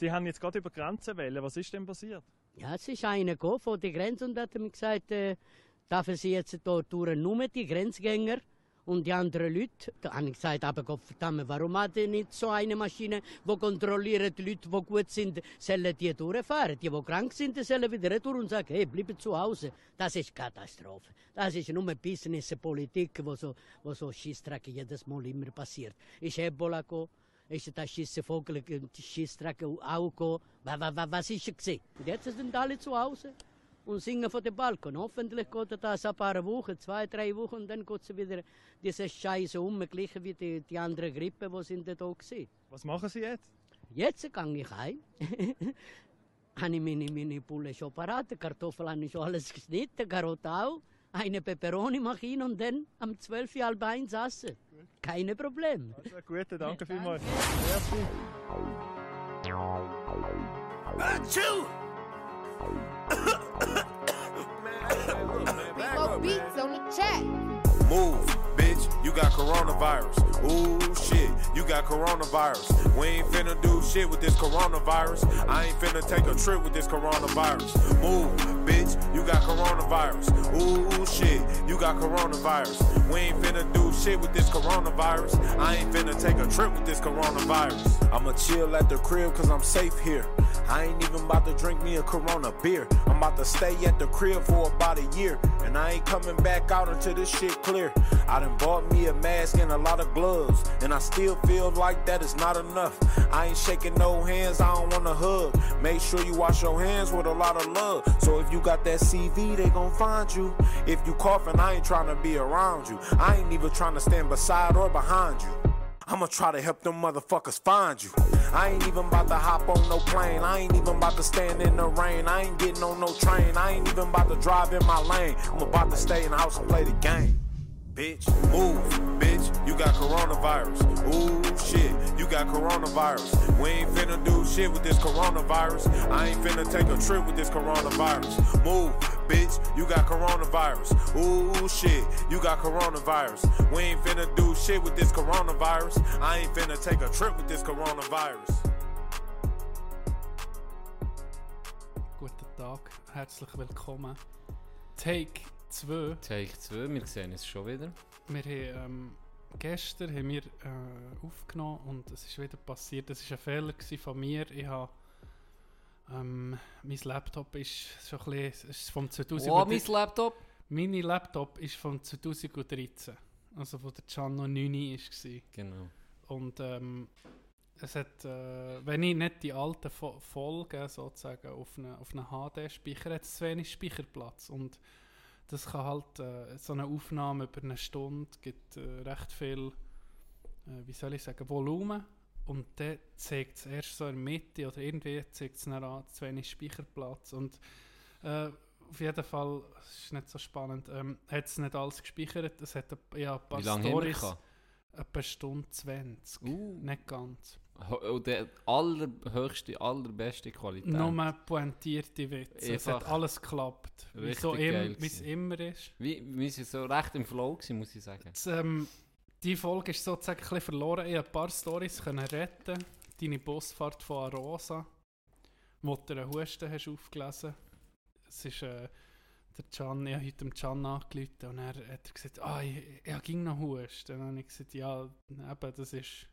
Sie haben jetzt gerade über Grenzen wählen. Was ist denn passiert? Ja, es ist einer gekommen von der Grenze und hat mir gesagt, äh, dürfen Sie jetzt hier durch nur die Grenzgänger und die anderen Leute. Da habe ich gesagt, aber Gott warum hat ihr nicht so eine Maschine, die kontrolliert, die Leute, die gut sind, sollen die durchfahren. Die, die krank sind, sollen wieder retour und sagen, hey, bleiben zu Hause. Das ist Katastrophe. Das ist nur Business, Politik, wo so, wo so Schissdreck jedes Mal immer passiert. Ist Ebola gekommen, ist der Schissenvogel, der Schissdreck gekommen. Was, ist er gewesen? Und jetzt sind alle zu Hause und singen von dem Balkon. Hoffentlich geht das ein paar Wochen, zwei, drei Wochen, und dann geht es wieder diese Scheiße um, gleich wie die, die andere Grippe, die sind da waren. Was machen Sie jetzt? Jetzt gehe ich heim. habe ich meine, meine Pulle schon parat, Kartoffeln habe ich schon alles geschnitten, Karotte auch. Eine Peperoni mache ich und dann am 12 Uhr halb eins essen. Keine Probleme. Also, gut, danke vielmals. Achoo! Bebo beats on the track. Move, bitch, you got coronavirus. Ooh, shit, you got coronavirus. We ain't finna do shit with this coronavirus. I ain't finna take a trip with this coronavirus. Move, bitch, you got coronavirus. Ooh, shit, you got coronavirus. We ain't finna do shit with this coronavirus. I ain't finna take a trip with this coronavirus. I'ma chill at the crib cause I'm safe here. I ain't even about to drink me a Corona beer. I'm about to stay at the crib for about a year. And I ain't coming back out until this shit clear. I done bought me a mask and a lot of gloves. And I still feel like that is not enough. I ain't shaking no hands, I don't wanna hug. Make sure you wash your hands with a lot of love. So if you got that CV, they gon' find you. If you coughing, I ain't trying to be around you. I ain't even trying to stand beside or behind you. I'ma try to help them motherfuckers find you. I ain't even about to hop on no plane. I ain't even about to stand in the rain. I ain't getting on no train. I ain't even about to drive in my lane. I'm about to stay in the house and play the game. Bitch, move, bitch, you got coronavirus. Ooh, shit, you got coronavirus. We ain't finna do shit with this coronavirus. I ain't finna take a trip with this coronavirus. Move, bitch, you got coronavirus. Ooh, shit, you got coronavirus. We ain't finna do shit with this coronavirus. I ain't finna take a trip with this coronavirus. Guten Tag, herzlich willkommen. Take 2. Take 2, wir sehen es schon wieder. Wir haben, ähm, gestern haben wir äh, aufgenommen und es ist wieder passiert. Das war ein Fehler von mir. Ich habe, ähm, mein Laptop ist schon ein bisschen, ist vom 2000 Oh, mein Laptop! Mein Laptop ist von 2013. Also wo der noch 9 war. Genau. Und ähm, es hat, äh, wenn ich nicht die alten Fo Folgen sozusagen auf eine, auf eine HD speichere, hat es zu wenig Speicherplatz. Und das kann halt, äh, so eine Aufnahme über eine Stunde gibt äh, recht viel, äh, wie soll ich sagen, Volumen. Und dann zeigt es erst so in der Mitte oder irgendwie zeigt es dann an, zu wenig Speicherplatz. Und äh, auf jeden Fall, es ist nicht so spannend, ähm, hat es nicht alles gespeichert. Es hat ja, ein paar Wie lange Storys. Etwa Stunde 20. Uh. Nicht ganz. Und der allerhöchste, allerbeste Qualität. Nur pointierte Witze. Es hat alles geklappt. Wie so im, es immer ist. Wie, wir sind so recht im Flow gewesen, muss ich sagen. Das, ähm, die Folge ist sozusagen ein bisschen verloren. Ich konnte ein paar Storys können retten. Deine Busfahrt von Arosa, wo du einen Husten hast aufgelesen. Es ist äh, der Can, ich habe heute dem Can angerufen und er hat gesagt, ah, ich, ich ging noch Husten. Dann habe ich gesagt, ja, eben, das ist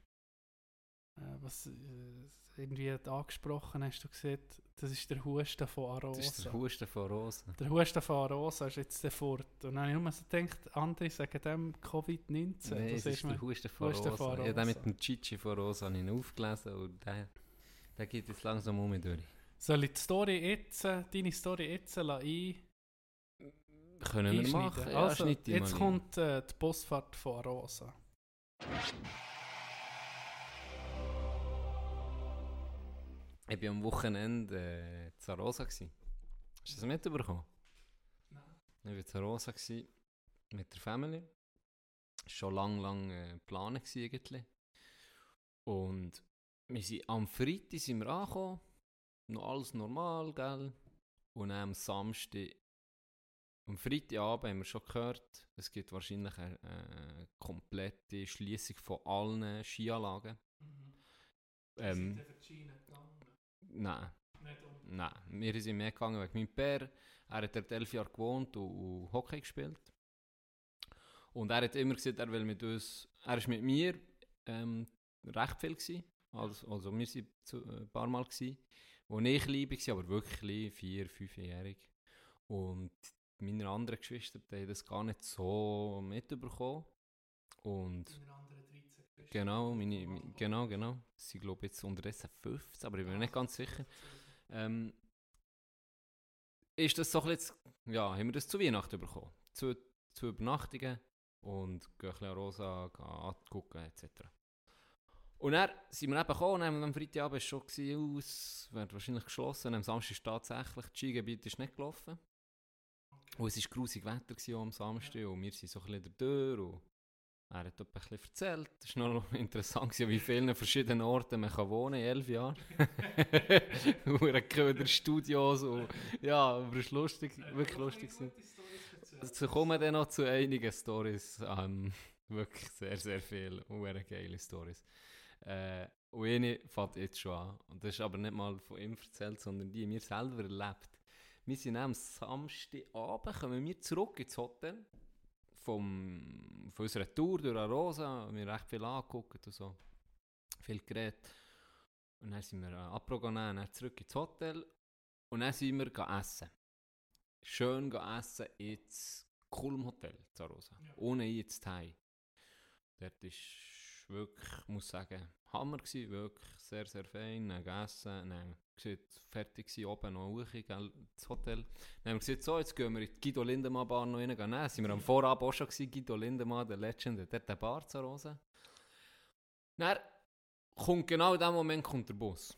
was äh, irgendwie angesprochen hast du gesagt, das ist der Husten von Arosa. Das ist der Husten von Rosen. Der Husten von Rosa ist jetzt der fort. Und dann habe ich nur so gedacht, andere sagen dem Covid-19. Nein, das ist der Husten von Husten Rosa. von Ich habe den Rosa. mit dem Chichi von Rosa habe ich aufgelesen und der, der geht jetzt langsam um mich durch. Soll ich die Story jetzt, äh, deine Story jetzt ein Können wir machen? Ja, also, jetzt kommt äh, die Busfahrt von Rosa. Ich war am Wochenende äh, zu Rosa. Gewesen. Hast du das mitbekommen? Nein. Ich war zu Rosa mit der Family. Schon lang, lang äh, geplant eigentlich. Und wir sind am Freitag sind wir angekommen. Noch alles normal, gell? Und am Samstag, am Freitagabend haben wir schon gehört, es gibt wahrscheinlich eine äh, komplette Schließung von allen Skianlagen. Ähm, Nein, Nicht um. nein. Wir sind mehr gegangen wegen meinem Pär. Er hat dort elf Jahre gewohnt und, und Hockey gespielt. Und er hat immer gesagt, er will mit uns, er ist mit mir ähm, recht viel gewesen. Also, also wir waren äh, ein paar Mal gewesen, wo ich klein war, aber wirklich klein, vier, fünfjährig. Und meine anderen Geschwister, die haben das gar nicht so mitbekommen. Und Deine anderen 13 Geschwister. Genau, meine, genau, genau. Sie glaube jetzt unterdessen 15, aber ich bin mir nicht ganz sicher. Ähm, ist das so bisschen, ja, haben wir das zu Weihnachten bekommen. Zu, zu Übernachtungen und gehen ein Rosa angucken etc. Und dann sind wir eben gekommen, und am Freitagabend schon, es wird wahrscheinlich geschlossen, und am Samstag ist tatsächlich, das Skigebiet ist nicht gelaufen. Und es war grusig Wetter gewesen, am Samstag und wir sind so ein bisschen durch und er hat etwa ein bisschen erzählt. Es war noch interessant, wie vielen verschiedenen Orten man kann wohnen in elf Jahren. Köder-Studios und ja, aber es war lustig, wirklich lustig. gewesen. Also kommen dann noch zu einigen Stories. Ähm, wirklich sehr, sehr viele. Hure geile Stories. Äh, und eine fängt jetzt schon an. Und das ist aber nicht mal von ihm erzählt, sondern die wir selber erlebt. Wir sind am Samstagabend, kommen wir zurück ins Hotel vom, von unserer Tour durch Arosa. Wir haben recht viel angeguckt und so. Viel geredet. Und dann sind wir Apro genommen, dann zurück ins Hotel. Und dann sind wir essen. Schön essen ins Kulm Hotel in Arosa. Ja. Ohne jetzt heim. Dort ist wirklich, ich muss sagen, Hammer gewesen, wirklich sehr, sehr fein, dann gegessen, dann gesagt, fertig gewesen, oben noch hoch, gell, das Hotel. Dann haben wir gesagt, so, jetzt gehen wir in die Guido Lindemann Bar noch rein, gehen nehmen. sind wir am Vorabend auch schon gewesen, Guido Lindemann, der Legend, hat dort eine Bar zu Rosen. Dann kommt genau in dem Moment kommt der Bus.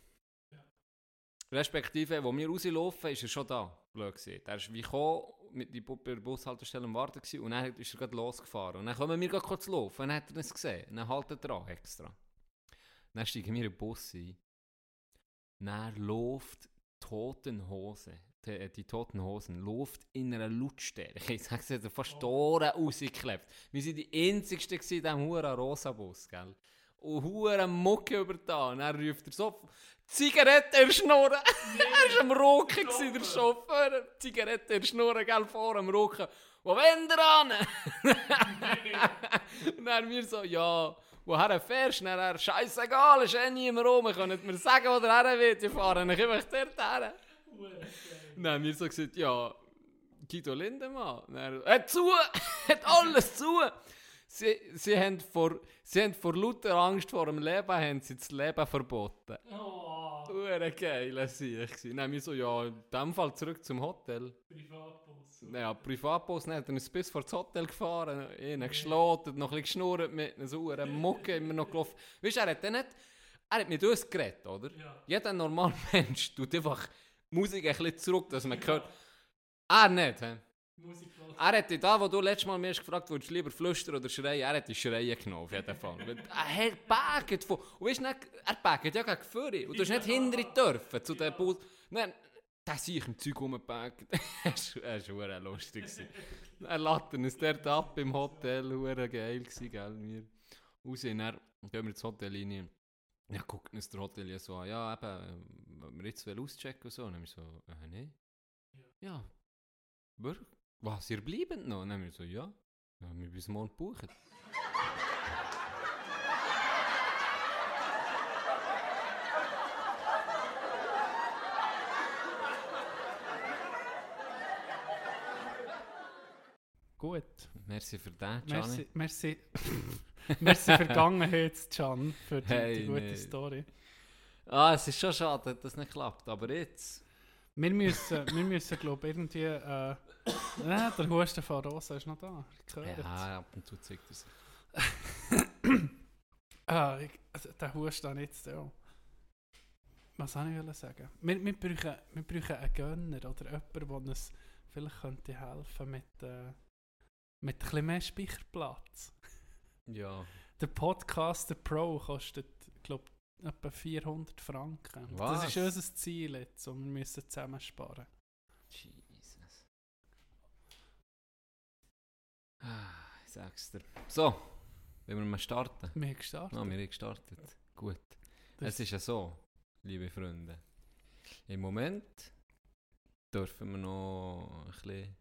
Respektive, wo wir rauslaufen, ist er schon da, blöd gesagt. Er ist wie gekommen, mit die bei der Bushaltestelle am Warten gewesen, und dann ist er gerade losgefahren. Und dann kommen wir gerade kurz laufen, und dann hat er das gesehen. Und dann haltet er an, extra. Dann steigen wir in den Bus ein. Dann läuft Toten Hose, die, äh, die Toten Hosen, läuft in einer Lautstärke. Ich sage es jetzt, fast die Ohren rausgeklebt. Wir waren die Einzigsten in diesem huren rosa Bus, gell? Und hure Mucke über da. Und dann ruft er so, Zigarette in Schnurren. er war am Rocken, gewesen, der Chauffeur. Zigarette in Schnurren, gell, vor am Rocken. Wo wollt ihr an? Und dann wir so, ja, woher fährst du? Dann er, scheissegal, ist eh niemand rum. Ihr könnt mir sagen, wo der her will. Ich fahre nicht einfach dort her. Dann wir so gesagt, ja, Guido Lindemann. Er, hat zu, hat alles zu. Sie, sie, haben vor, sie haben vor lauter Angst vor dem Leben haben sie das Leben verboten. Oh, Ure geil, sehe ich. Dann wir so, ja, in dem Fall zurück zum Hotel. Privatbus. Ja, Privatbus, dann hat er uns bis vor das Hotel gefahren, ihn geschloten, noch ein bisschen geschnurrt mit einer sauren Mucke, immer noch gelaufen. Weißt du, er hat dann nicht, er hat mit uns geredet, oder? Ja. Jeder normale Mensch tut einfach Musik ein bisschen zurück, dass man hört. Er nicht, hä? Musik. Er hätte da, wo du letztes Mal mir gefragt würdest du lieber flüstern oder schreien, er hätte schreien genommen, auf jeden Fall. Er bagget von, und weißt du, nicht, er bagget ja gegen Führer. Und du hast nicht hinter ihn dürfen, zu dem Bus. Nein, der sich im Zeug rumbagget. das war lustig. Er lässt uns dort ab im Hotel, verdammt geil gewesen, gell, wir. Raus, und dann gehen wir ins Hotel rein. Ja, guckt uns der Hotelier so an, ja, eben, wenn wir jetzt auschecken und so. Und dann so, äh, nein. Ja, wirklich? Was, ihr bleibt noch? Und dann haben wir so, ja. Ja, wir bis morgen buchen. Gut. Merci für den, Gianni. Merci, merci, merci Vergangenheit, Can, für die, Hey, die gute nee. Story. Ah, es ist schon schade, dass das nicht klappt, aber jetzt... Wir müssen, wir müssen glaube ich, irgendwie... Äh, äh, der Husten von Rosa ist noch da. Ja, ab und zu zeigt er sich. Ah, ich, also, der Husten jetzt auch. Was soll ich sagen? Wir, wir, brauchen, wir brauchen einen Gönner oder jemanden, der uns vielleicht könnte helfen mit, äh, mit ein bisschen mehr Speicherplatz. Ja. Der Podcaster Pro kostet, glaube etwa 400 Franken. Was? Das ist unser Ziel jetzt und wir müssen zusammen ich sag's dir. So, wollen wir mal starten? Wir haben gestartet. Ah, wir haben gestartet. Gut. Das- Es ist ja so, liebe Freunde. Im Moment dürfen wir noch ein bisschen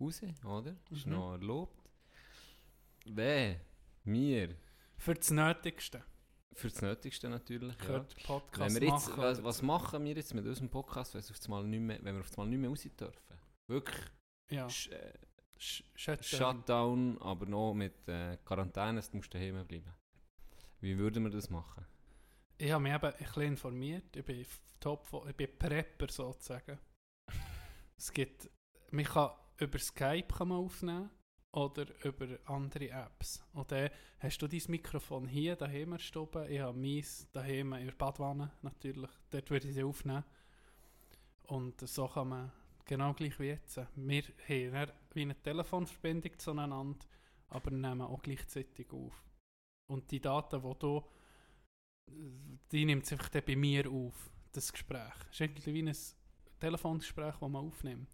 raus, oder? Ist Mhm. noch erlaubt. Wer? Wir. Für das Nötigste. Für das Nötigste natürlich. Ja. Gehört Podcast Wenn wir jetzt, machen. was, was machen wir jetzt mit unserem Podcast, wenn, es auf einmal nicht mehr, wenn wir auf einmal nicht mehr raus dürfen? Wirklich Ja. Sh äh, Sh Shutdown. Shutdown, aber noch mit äh, Quarantäne, du musst daheim bleiben. Wie würden wir das machen? Ich habe mich eben ein bisschen informiert. Ich bin top, ich bin Prepper sozusagen. es gibt, man kann über Skype kann man aufnehmen oder über andere Apps. Und dann hast du dein Mikrofon hier daheim erstoben. Ich habe meins daheim in der Badwanne natürlich. Dort würde ich sie aufnehmen. Und so kann man genau gleich wie jetzt. Wir haben dann wie eine Telefonverbindung zueinander, aber nehmen auch gleichzeitig auf. Und die Daten, die du die nimmt es einfach dann bei mir auf, das Gespräch. Es ist irgendwie wie ein Telefongespräch, das man aufnimmt.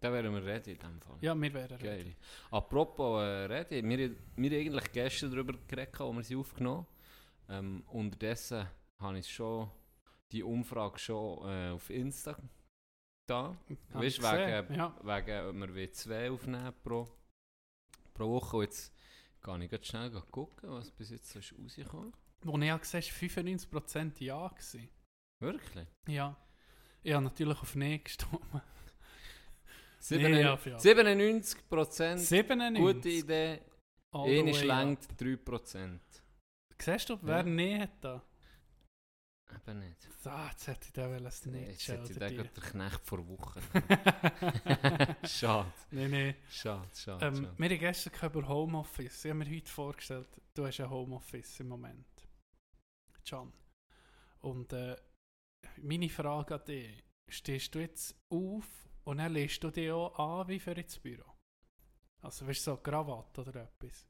Da wären wir ready in dem Fall. Ja, wir wären Geil. ready. Apropos äh, ready, wir, wir haben eigentlich gestern darüber geredet, als wir sie aufgenommen ähm, Unterdessen habe ich schon die Umfrage schon äh, auf Insta da. Hab Weißt ich du, wegen, ja. wegen, ob wir wie zwei aufnehmen pro, pro Woche. Und jetzt kann ich schnell gucken, was bis jetzt so ist rausgekommen. Wo ich auch gesehen habe, war 95% Ja. Gewesen. Wirklich? Ja. Ich habe natürlich auf Nein gestimmt. Sieben- Nee, ja, ja. 97% 97. gute Idee, eine way schlankt 3%. up. Siehst du, wer Ja. Nein hat da? Eben nicht. Ah, jetzt hätte ich den das Jetzt hätte ich oder den gerade der Knecht vor Wochen. schade, Nein, nein. schade, schade. Ähm, schade. wir haben gestern gehabt über Homeoffice. Ich habe mir heute vorgestellt, du hast ein Homeoffice im Moment. John. Und äh, meine Frage an dich, stehst du jetzt auf und dann lässt du dich auch an wie für ins Büro? Also weißt du, so Krawatte oder etwas?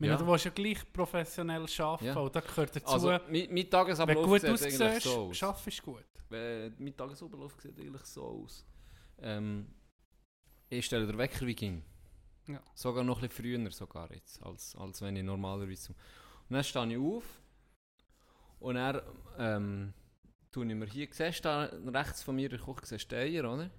Ja. Du willst ja gleich professionell arbeiten Ja. und da gehört dazu, Also, mein, mein wenn Tagesablauf gut sieht eigentlich so aus. schaffst du gut. Äh, mein Tagesablauf sieht eigentlich so aus. Ähm, ich stelle den Wecker wie ging. Ja. Sogar noch ein bisschen früher sogar jetzt, als, als wenn ich normalerweise... Und dann stehe ich auf und dann ähm, tue ich mir hier, siehst du rechts von mir in der Küche, siehst Eier, oder?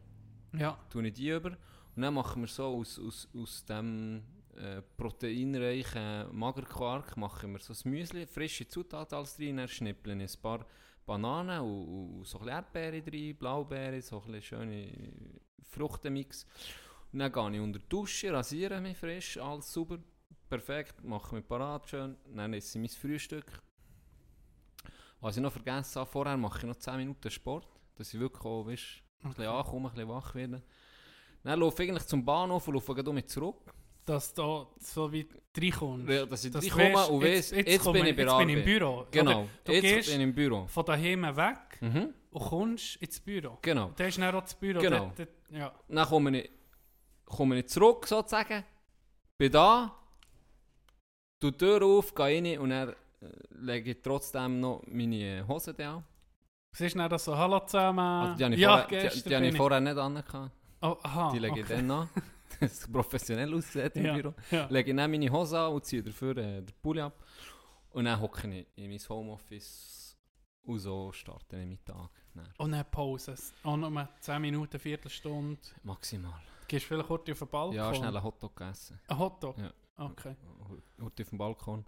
Ja. tue ich die über und dann machen wir so aus, aus, aus dem äh, proteinreichen Magerquark machen wir so ein Müsli, frische Zutaten alles rein, dann schnippeln ich ein paar Bananen und, und so ein Erdbeeren rein, Blaubeeren, so ein schöne Fruchtenmix. Und dann gehe ich unter die Dusche, rasiere mich frisch, alles super, perfekt, mache mich parat schön, dann esse ich mein Frühstück. Was ich noch vergessen habe, vorher mache ich noch 10 Minuten Sport, dass ich wirklich auch, weißt, ein bisschen ankommen, ein bisschen wach werden. Dann laufe ich eigentlich zum Bahnhof und laufe mit zurück. Dass du so wie reinkommst. Ja, Dass ich Dass reinkomme weisst, und weiss, jetzt, komme bin ich bei jetzt bin ich im. Büro. Genau, Oder du jetzt gehst bin ich im Büro. von daheim weg Mhm. und kommst ins Büro. Genau. Und dann ist dann auch das Büro. Genau. Dort, ja. Dann komme ich, komme ich zurück, sozusagen. Bin da, tu die Tür auf, gehe rein und dann äh, lege ich trotzdem noch meine Hose da an. Siehst du dann so, hallo zusammen. Also die habe ich, ja, vorher, die, die habe ich vorher nicht an. Oh, aha, Die lege ich okay. dann an. Das ist professionell aussieht im Ja. Büro. Ja. lege ich dann meine Hose an und ziehe dafür äh, den Pulli ab. Und dann hocke ich in mein Homeoffice und so starte ich meinen Tag. Dann. Und dann Pause. Auch noch 10 Minuten, Viertelstunde. Maximal. Gehst du vielleicht kurz auf den Balkon? Ja, schnell einen Hotdog essen. Ein Hotdog? Ja. Okay. Heute auf dem Balkon.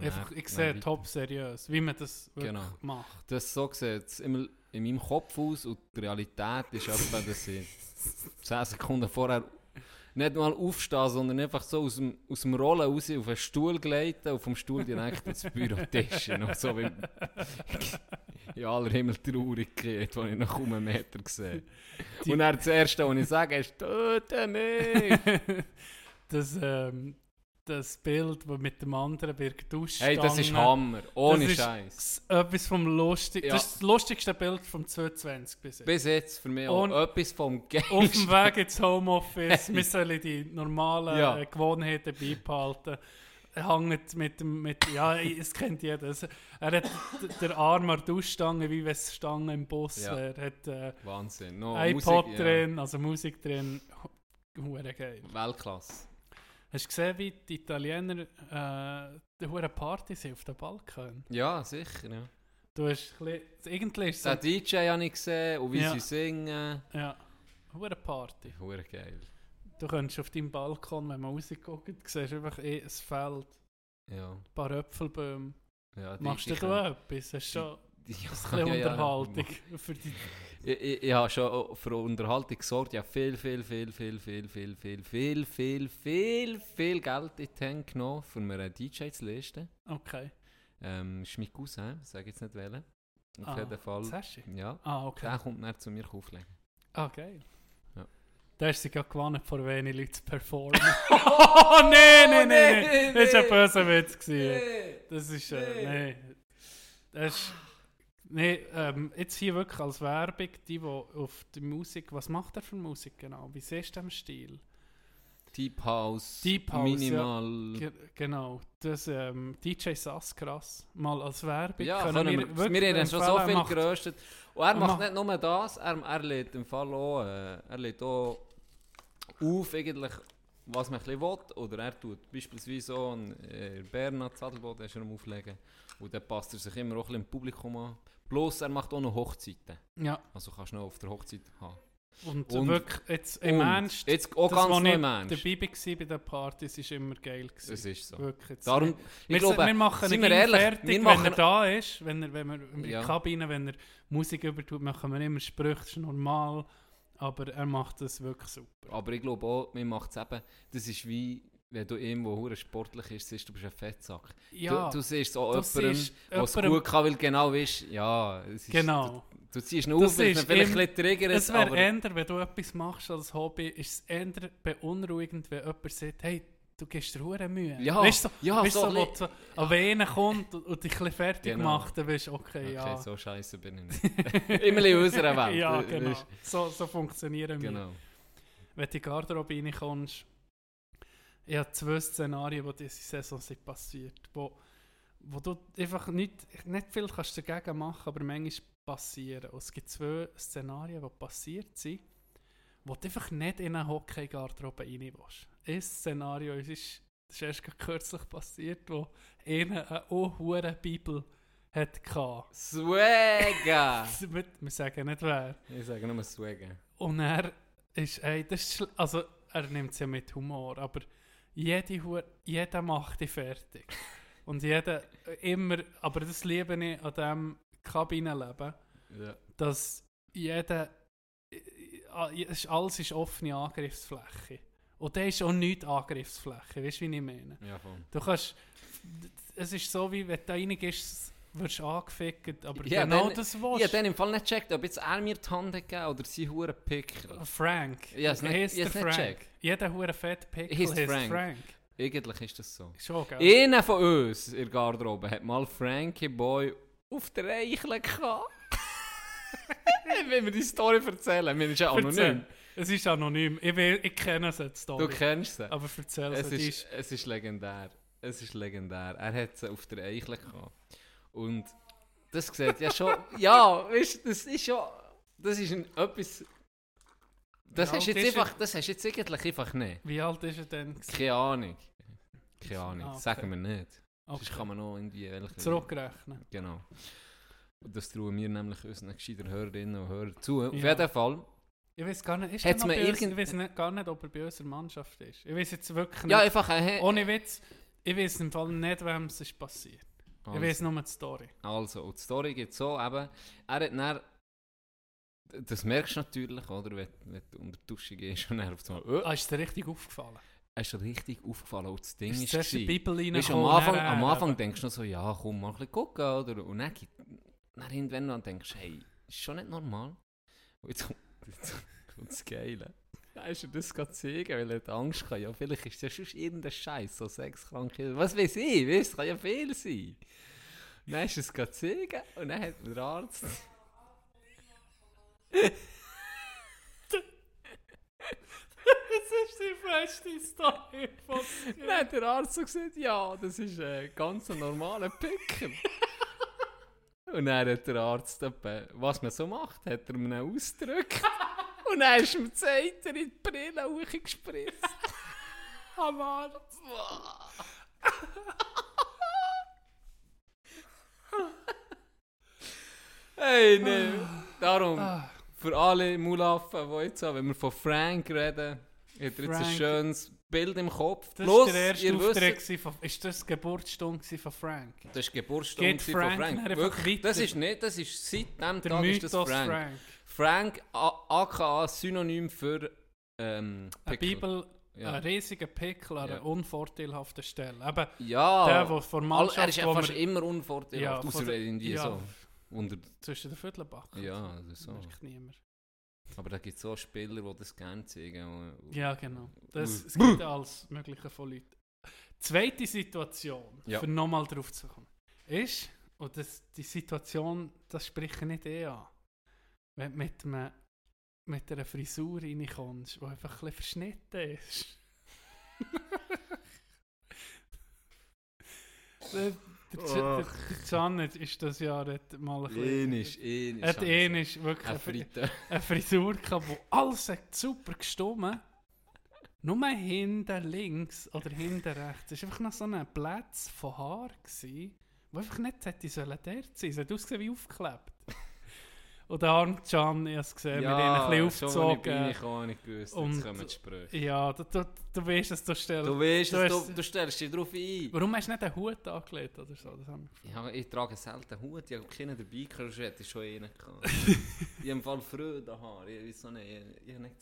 Einfach, dann- ich sehe top seriös, wie man das Genau. macht. Das so sieht es in meinem Kopf aus und die Realität ist etwa, dass ich 10 Sekunden vorher nicht mal aufstehe, sondern einfach so aus dem, aus dem Rollen raus auf einen Stuhl gleiten und vom Stuhl direkt ins Bürotisch. Und so wie in aller Himmel traurig geht, als ich noch kaum einen Meter sehe. Und dann das Erste, was ich sage, ist «Töte mich!» das, ähm, das Bild, das mit dem anderen Birg Dusch Hey, das ist Hammer. Ohne Scheiß. Etwas vom lustig. Ja. Das ist das lustigste Bild vom 2020 bis jetzt. Bis jetzt für mich Und- auch etwas vom Auf dem. Weg ins Homeoffice, wir sollen die normalen Ja. äh, Gewohnheiten beibehalten. Er hängt mit dem, mit, ja, es kennt jeder. Es- Er hat d- der Arm an der Duschstange, wie wenn es Stange im Bus Ja. wäre. Er hat äh, Wahnsinn. No, iPod Musik, drin, also Musik drin. Hure geil. Weltklasse. Hast du gesehen, wie die Italiener äh, die hure Partys sind auf den Balkon? Ja, sicher, ja. Du hast ein bisschen, irgendwie ist Den DJ habe ich gesehen und wie Ja. sie singen. ja, eine Party. Hure geil. Du könntest auf deinem Balkon, wenn man rausguckt, siehst einfach eh ein Feld, Ja. ein paar Äpfelbäume. ja Machst du da etwas? Hast du schon die- ein ja, ja. Unterhaltung für die... Ich, ich, ich habe schon für Unterhaltung gesorgt. Ich habe viel, viel, viel, viel, viel, viel, viel, viel, viel, viel, viel Geld in die Hände genommen, um mir einen DJ zu leisten. Okay. Ähm, ist mein Cousin, sage jetzt nicht wählen. Auf Ah, jeden Fall. Du? Ja, Ah, okay. der kommt dann zu mir auflegen. Ah, geil. Ja. Da hast du gerade gewonnen, vor wenig Leuten zu performen. oh, nein, nein, nein. Das war ein böser Witz. gewesen. Das ist, äh, nee. Das ist, nee, ähm, jetzt hier wirklich als Werbung, die, die auf die Musik, was macht er für Musik genau? Wie siehst du den Stil? Deep House, Deep House, Minimal. Ge genau, das ähm, DJ Sass krass, mal als Werbung. Ja, können können wir, wir wir, haben schon so viel Macht- geröstet. Und er macht macht- nicht nur das, er, er lädt im Fall auch, äh, er lädt auch auf, eigentlich, was man ein will. Oder er tut beispielsweise so ein äh, Bernhard Zadelboden ist er am Auflegen. Und dann passt er sich immer auch ein bisschen im Publikum an. Plus er macht auch noch Hochzeiten. Ja, Also kannst du noch auf der Hochzeit haben. und, Und- wirklich, jetzt im Und Ernst, Jetzt auch das, ganz wo ich Ernst. dabei war bei den Partys, war immer geil. Gewesen. Das ist so. Wirklich. Jetzt Darum, wir, ich glaube, wir machen sind ihn wir ehrlich, fertig, wir wenn machen- er da ist, wenn, er, wenn wir in der Ja. Kabine, wenn er Musik übertut, machen wir immer Sprüche, das ist normal, aber er macht das wirklich super. Aber ich glaube auch, mir macht es eben, das ist wie, wenn du irgendwo hure sportlich ist, siehst du, bist ein Fettsack. Ja, du, du siehst so jemandem, siehst der es gut kann, weil genau weißt, ja, ist, genau. du, du ziehst ihn auf, ist vielleicht ein bisschen triggert, Es wäre eher, wenn du etwas machst als Hobby, ist es eher beunruhigend, wenn jemand sagt, hey, du gibst dir hure Mühe. Ja, weißt du, ja, weißt, so so, so an Venen kommt und, und dich ein bisschen fertig Genau. macht, dann bist du, okay, okay, ja. so scheiße bin ich nicht. Immer in unserer Welt. ja, we- genau. So, so funktionieren du? wir. Genau. Wenn du in die Garderobe reinkommst, ich habe zwei Szenarien, die diese Saison sind passiert, wo, wo du einfach nicht, nicht viel kannst dagegen machen, aber manchmal passieren. Und es gibt zwei Szenarien, die passiert sind, wo du einfach nicht in eine Hockey-Garderobe rein willst. Ein Szenario es ist, das ist erst kürzlich passiert, wo einer eine hohe Bibel hatte. Swagger! Wir wir sagen nicht wer. ich sage nur Swagger. Und er ist, ey, das ist, also er nimmt es ja mit Humor, aber jede Hu jeder macht dich fertig. Und jeder, äh, immer, aber das liebe ich an diesem Kabinenleben, Ja. dass jeder, äh, äh, alles ist offene Angriffsfläche. Und da ist auch nichts Angriffsfläche, weißt du, wie ich meine? Ja, voll. Du kannst, es ist so, wie wenn du eingehst, wirst angefickt, aber Ja, genau dann- das Ich willst habe dann im Fall nicht gecheckt, ob jetzt er mir die Hand gegeben oder sie hure Pickel. Frank. Ich hab's nicht- ich der nicht Frank. gecheckt. Jeder hure fett Pickel heisst Frank. Frank. Eigentlich ist das so. Schon, gell? Einer von uns in der Garderobe hat mal Frankie Boy auf der Eichel gehabt. Wenn wir die Story erzählen, wir sind ja anonym. Erzähl. Es ist anonym. Ich, will, ich kenne es jetzt Du kennst sie. Aber erzähl Es sie. die ist, es ist legendär. Es ist legendär. Er hat sie auf der Eichel gehabt. Und das sieht ja schon. ja, weißt das ist schon. Das ist ein, etwas. Das Wie hast, jetzt ist einfach, das hast du jetzt eigentlich einfach nicht. Wie alt ist er denn? gewesen? Keine Ahnung. Keine Ahnung. Ah, okay. Sagen wir nicht. Sonst kann man noch irgendwie. welche- Zurückrechnen. Genau. Und das trauen wir nämlich unseren gescheiten Hörerinnen und Hörern zu. Auf Ja. jeden Fall. Ich weiß gar nicht, ist Hat's er noch mir bei uns? irgend- Ich weiß nicht, gar nicht, ob er bei unserer Mannschaft ist. Ich weiß jetzt wirklich nicht. Ja, einfach ein. Ohne Witz, ich weiß im Fall nicht, wem es ist passiert. Ich weiß nur die Story. Also, und die Story geht so, eben, er hat dann, das merkst du natürlich, oder, wenn, wenn du unter die Dusche gehst und dann auf einmal, oh, Ah, ist dir richtig aufgefallen? er ist richtig aufgefallen, und das Ding Ist ist, weißt, am Anfang, dann am er, Anfang denkst du noch so, ja, komm, mal ein bisschen gucken, oder, und dann, dann irgendwann dann denkst du, hey, ist schon nicht normal. Und jetzt kommt das Geile. Ist er das gerade zeigen, weil er hat Angst hatte. Ja, vielleicht ist das schon irgendein Scheiß, so Sexkrankheit. Was weiß ich, weißt, kann ja viel sein. Dann ist er es gerade zeigen und dann hat der Arzt. Das ist die beste Story von Dann hat der Arzt so gesagt, ja, das ist ein ganz normaler Pickel. und dann hat der Arzt, was man so macht, hat er mir ausgedrückt. Und dann ist die Seite in die Brille hochgespritzt. Am Arzt. Hey, nee. Darum, Ah, für alle Mulaffen, die jetzt, wenn wir von Frank reden, hat er jetzt ein Frank. schönes Bild im Kopf. das Plus, war der erste ihr wisst, gewesen Von, ist das die Geburtsstunde von Frank? das ist die Geburtsstunde Geht von Frank Wirklich, das ist nicht, das ist seit dem Der Tag ist Mythos das Frank. Frank. Frank, aka Synonym für ähm, Eine Pickel. Bibel, Ja. ein riesiger Pickel an einer Ja. unvorteilhaften Stelle. Eben, Ja, der, der all, Mannschaft, er ist ja wo fast wir- immer unvorteilhaft, Ja, außer von der- irgendwie ja. so. Unter, zwischen den Viertelbacken. ja, also so. Merkt niemand. Aber da gibt es so Spieler, die das gerne zeigen. Ja, genau. Das, es gibt alles Mögliche von Leuten. Zweite Situation, Ja. für nochmal drauf zu kommen, ist, und das, die Situation, das spreche ich nicht eh an, wenn du mit, einem, mit einer Frisur reinkommst, die einfach ein verschnitten ist. der, der, der, der Janet ist das Jahr hat mal ein bisschen... Ähnlich, ähnlich. Hat ähnlich wirklich Ein eine Fri- Fritte. eine Frisur gehabt, wo alles hat super gestummen. Nur hinten links oder hinten rechts. Es war einfach noch so ein Platz von Haar, gewesen, wo einfach nicht hätte sollen dort sein. Es hat ausgesehen wie aufgeklebt. Und der arme Can, ich habe es gesehen, wir haben ein bisschen schon, als ich aufgezogen. habe ich gewusst, Und- jetzt kommen die Sprüche. Ja, du, du, du weißt, dass du stellst. Du weißt, du hast- du, du stellst dich drauf ein. Warum hast du nicht einen Hut angelegt oder so? Ja, ich trage selten Hut, ich habe keinen dabei, sonst hätte ich schon einen gehabt. ich habe Fall Freude Haar, ich weiß auch nicht, ich, ich nicht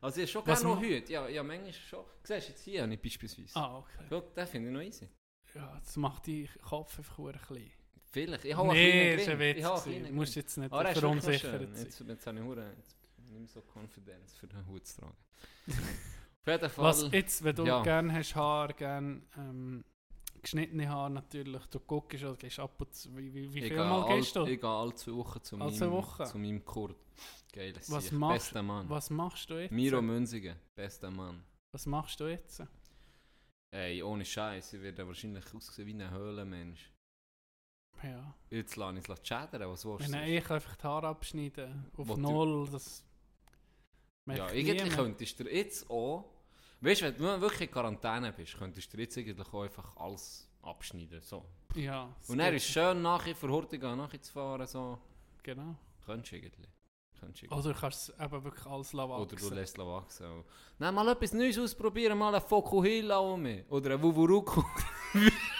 Also ich habe schon gerne noch Hüte, ja, ja, manchmal schon. Siehst du, jetzt hier habe ich beispielsweise. Ah, okay. Schau, den finde ich noch easy. Ja, das macht deinen Kopf einfach klein. Vielleicht, ich habe Nee, einen kleinen Grin. Witz. Ich habe einen Du musst jetzt nicht noch verunsichert sein. Jetzt, jetzt habe ich hure- jetzt nicht mehr so Confidence für den Hut zu tragen. Auf jeden Fall. Was jetzt, wenn du Ja. gerne hast Haar, gerne ähm, geschnittene Haar natürlich, du guckst oder gehst ab und zu, wie, wie, wie ich viel Mal all- gehst du? Ich gehe alle zwei Wochen zu, Alle meinem, Wochen? zu meinem Kurt. Geiles Was Sieg. machst- Bester Mann. Was machst du jetzt? Miro Münzigen, bester Mann. Was machst du jetzt? Ey, ohne Scheiß, ich werde wahrscheinlich aussehen wie ein Höhlenmensch. Ja. Jetzt lasse ich es schädern, was willst Wenn du? ich einfach die Haare abschneiden auf Wo du- null, das Ja, eigentlich könntest du jetzt auch, weißt du, wenn du wirklich in Quarantäne bist, könntest du jetzt eigentlich auch einfach alles abschneiden. So. Ja, Und er ist schön nachher für Hurtiga nachher zu fahren. So. Genau. Könntest du eigentlich. Könntest du. Oder du kannst eben wirklich alles Oder du lässt es wachsen. Nein, mal etwas Neues ausprobieren, mal ein Fokuhila um mich. Oder ein Wuvuruku.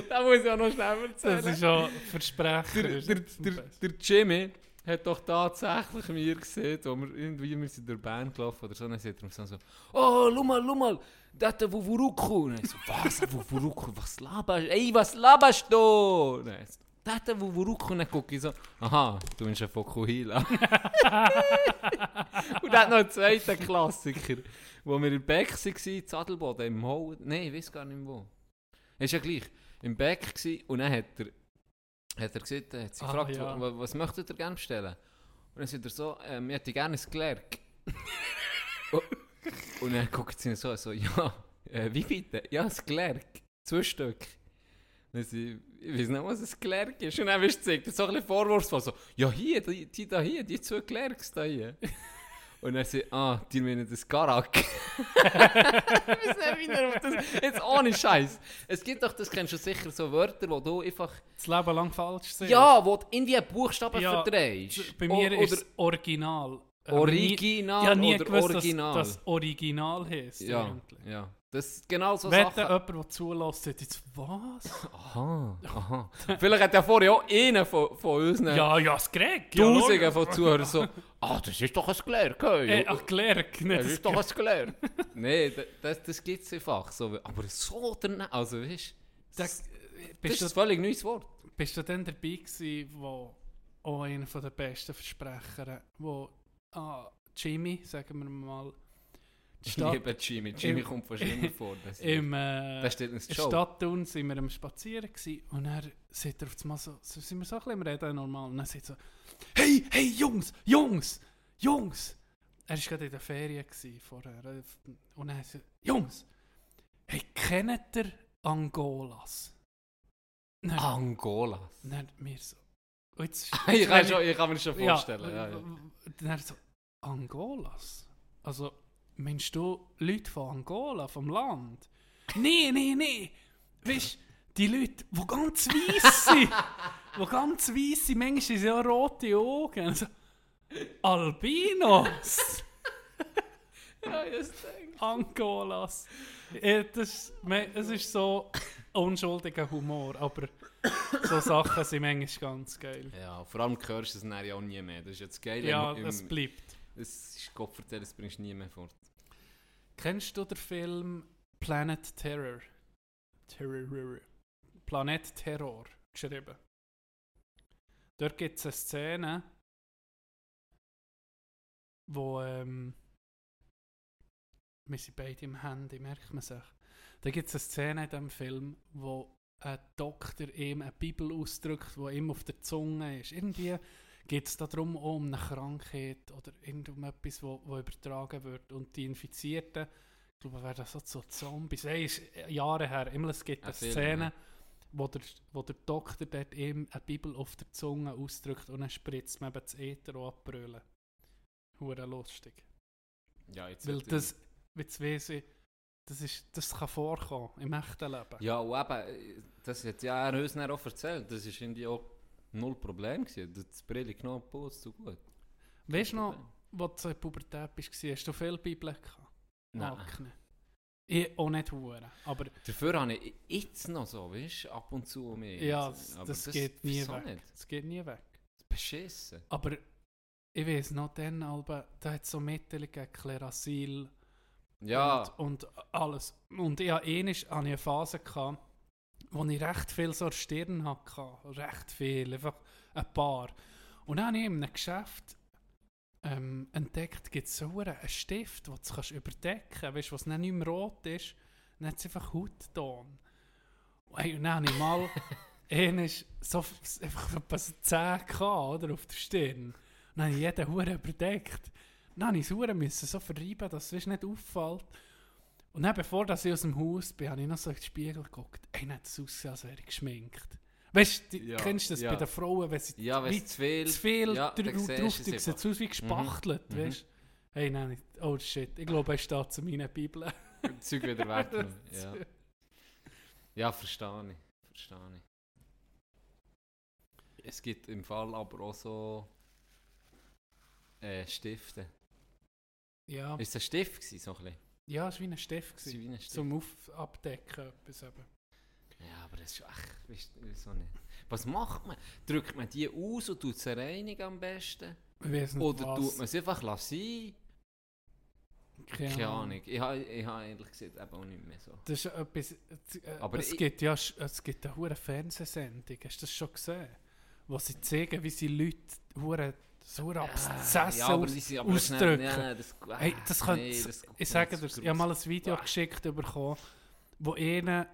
da muss ich auch noch schnell erzählen. Das ist schon Versprecher. der, der, das der, der Jimmy hat doch tatsächlich mir gesehen, wo wir irgendwie wir sind durch Band gelaufen oder so, dann sagt er so, oh, schau mal, schau mal, das ist der Wuvuruku. Und ich so, was, ein Wuvuruku, was laberst Ey, was laberst du? Und er so, das ist der Wuvuruku. Und dann gucke ich so, aha, du bist ein Fokuhila. Und dann hat noch einen zweiten Klassiker, wo wir in Beck waren, in Zadelboden, im Hau, nein, ich weiß gar nicht wo. Ist ja gleich, im Beck gewesen, und dann hat er, hat er gesagt, er hat sie Ah, gefragt, ja. wa- was möchtet ihr gerne bestellen? Und dann sagt er so, ähm, ich hätte gerne ein Glerk. und, und dann guckt sie ihn so, so ja, äh, wie bitte? Ja, ein Glerk, zwei Stück. Dann sie, ich weiß nicht, was ein Glerk ist. Und dann bist du so ein bisschen vorwurfsvoll, so, ja hier, die, die da hier, die zwei Glerks da hier. Und er sagt, ah, die meinen das Garak. Ich weiß nicht, wie er auf das- Jetzt ohne Scheiß. Es gibt doch, das kennst du sicher, so Wörter, wo du einfach, Das Leben lang falsch sehen. ja, wo du in die Buchstaben Ja, verdrehst. Bei mir O- ist es Original. Aber Original nie, ich habe nie oder gewusst, Original. dass das Original heisst. ja, eigentlich. ja. Das ist genau so Wenn Sachen. jemand, der zulässt, sagt jetzt, was? Aha, aha. Vielleicht hat ja vorher auch einer von, von unseren Ja, ja, das Greg. Tausenden ja, von Zuhörern so, ah, das ist doch ein Glerk, hey. Äh, ach, Glerk. Nicht Das das ist doch ein Glerk. Nein, da- das, das gibt es einfach so. Aber so daneben, also weißt du, Das, das, bist, ist du, ein völlig neues Wort. bist du dann dabei gewesen, wo auch einer der besten Versprecher, wo ah, Jimmy, sagen wir mal, Stadt, liebe Jimmy. Jimmy im- kommt fast immer vor. Das, im, äh, das steht. Stadtun sind wir am Spazieren gewesen, und er sagt er auf einmal so, so sind wir so ein bisschen im Reden normal, und er sagt so, hey, hey, Jungs, Jungs, Jungs. Er war gerade in der Ferien gewesen vorher, äh, und er sagt, Jungs, hey, kennt ihr Angolas? Dann, Angola. dann mir so, jetzt, ich, kann schon, ich kann mir schon vorstellen. Ja, ja. Dann er so, Angolas? Also, meinst du Leute von Angola, vom Land? nee, nee, nee. Weißt die Leute, die ganz weiss sind, die ganz weiss sind, manchmal sind sie ja rote Augen. Also, Albinos! Ja, ich denke. Angolas. Ja, das, es ist so unschuldiger Humor, aber so Sachen sind manchmal ganz geil. Ja, vor allem hörst du es dann ja auch nie mehr. Das ist jetzt geil. Ja, im, es im, bleibt. Es ist Gott vertellen, das bringst du nie mehr fort. Kennst du den Film Planet Terror? Terror. Planet Terror geschrieben. Dort gibt es eine Szene, wo ähm, wir sind beide im Handy, merkt man sich. Da gibt es eine Szene in diesem Film, wo ein Doktor ihm eine Bibel ausdrückt, die ihm auf der Zunge ist. Irgendwie geht es darum, auch um eine Krankheit oder irgendetwas, wo, wo übertragen wird. Und die Infizierten, ich glaube, werden so zu Zombies. Hey, ist Jahre her. Immer, es gibt Ein eine Film, Szene, ja. wo, der, wo der Doktor dort ihm eine Bibel auf der Zunge ausdrückt und dann spritzt man eben das Äther auch abbrüllen. Hure lustig. Ja, jetzt Weil das, jetzt weiss ich, das, ist, das kann vorkommen im echten Leben. Ja, und eben, das hat ja er uns auch erzählt. Das war irgendwie auch null Problem. Gewesen. Das Brille genommen, Puls, so gut. weißt du noch, wo du in der Pubertät bist, hast du viel Bibeln gehabt? Nein. Ich auch nicht hure, aber Dafür habe ich jetzt noch so, weißt du, ab und zu mehr. ja, das, das, geht nie weg. Nicht? Das geht nie weg. Beschissen. Aber ich weiß noch, dann, Alba, da hat es so Mittel gegeben, Klerasil Ja, und, und alles. Und ich hatte eine Phase, gehabt, wo ich recht viel so Stirn hatte. Recht viel, einfach ein paar. Und dann habe ich in einem Geschäft ähm, entdeckt, gibt es so einen Stift, den du kannst überdecken kannst, weißt du, was nicht mehr rot ist, dann hat es einfach Hautton. Und hey, und dann habe ich mal einmal so einfach etwa so 10 gehabt, oder, auf der Stirn. Und dann habe ich jeden Hure überdeckt. Dann musste ich es so verreiben, dass es nicht auffällt. Und dann, bevor dass ich aus dem Haus bin, habe ich noch so in den Spiegel geguckt. Ey, nicht so aussehen, als wäre ich geschminkt. Weißt du, Ja, kennst du das ja. bei den Frauen, wenn sie ja es zu viel... zu viel ja, drauf es sieht es aus wie gespachtelt, Mhm. weißt du? Hey, nein, nicht. oh shit, ich glaube, er steht zu meiner Bibel. Zeug wieder weggenommen. ja. ja, verstehe ich. Verstehe ich. Es gibt im Fall aber auch so äh, Stifte. Ja, Ist es ein Stift gewesen, so ein bisschen? Ja, es war wie ein Stift. War gewesen, wie ein Stift. Zum Auf Abdecken. Etwas eben. Ja, aber das ist echt, weißt wieso nicht? Was macht man? Drückt man die aus und tut sie reinigen am besten? Nicht, Oder was. tut man sie einfach lassen? Keine, Keine Ahnung. Ich habe ich ha ehrlich gesagt eben auch nicht mehr so. Das ist etwas, äh, Aber es, ich- gibt ja, es gibt eine hure Fernsehsendung, hast du das schon gesehen? Wo sie zeigen, wie sie Leute hure so hure Abszessen ja, nicht- ausdrücken. Ja, das, Hey, das könnte, nee, das- ich sage dir, ich habe mal ein Video Ah. geschickt bekommen, wo einer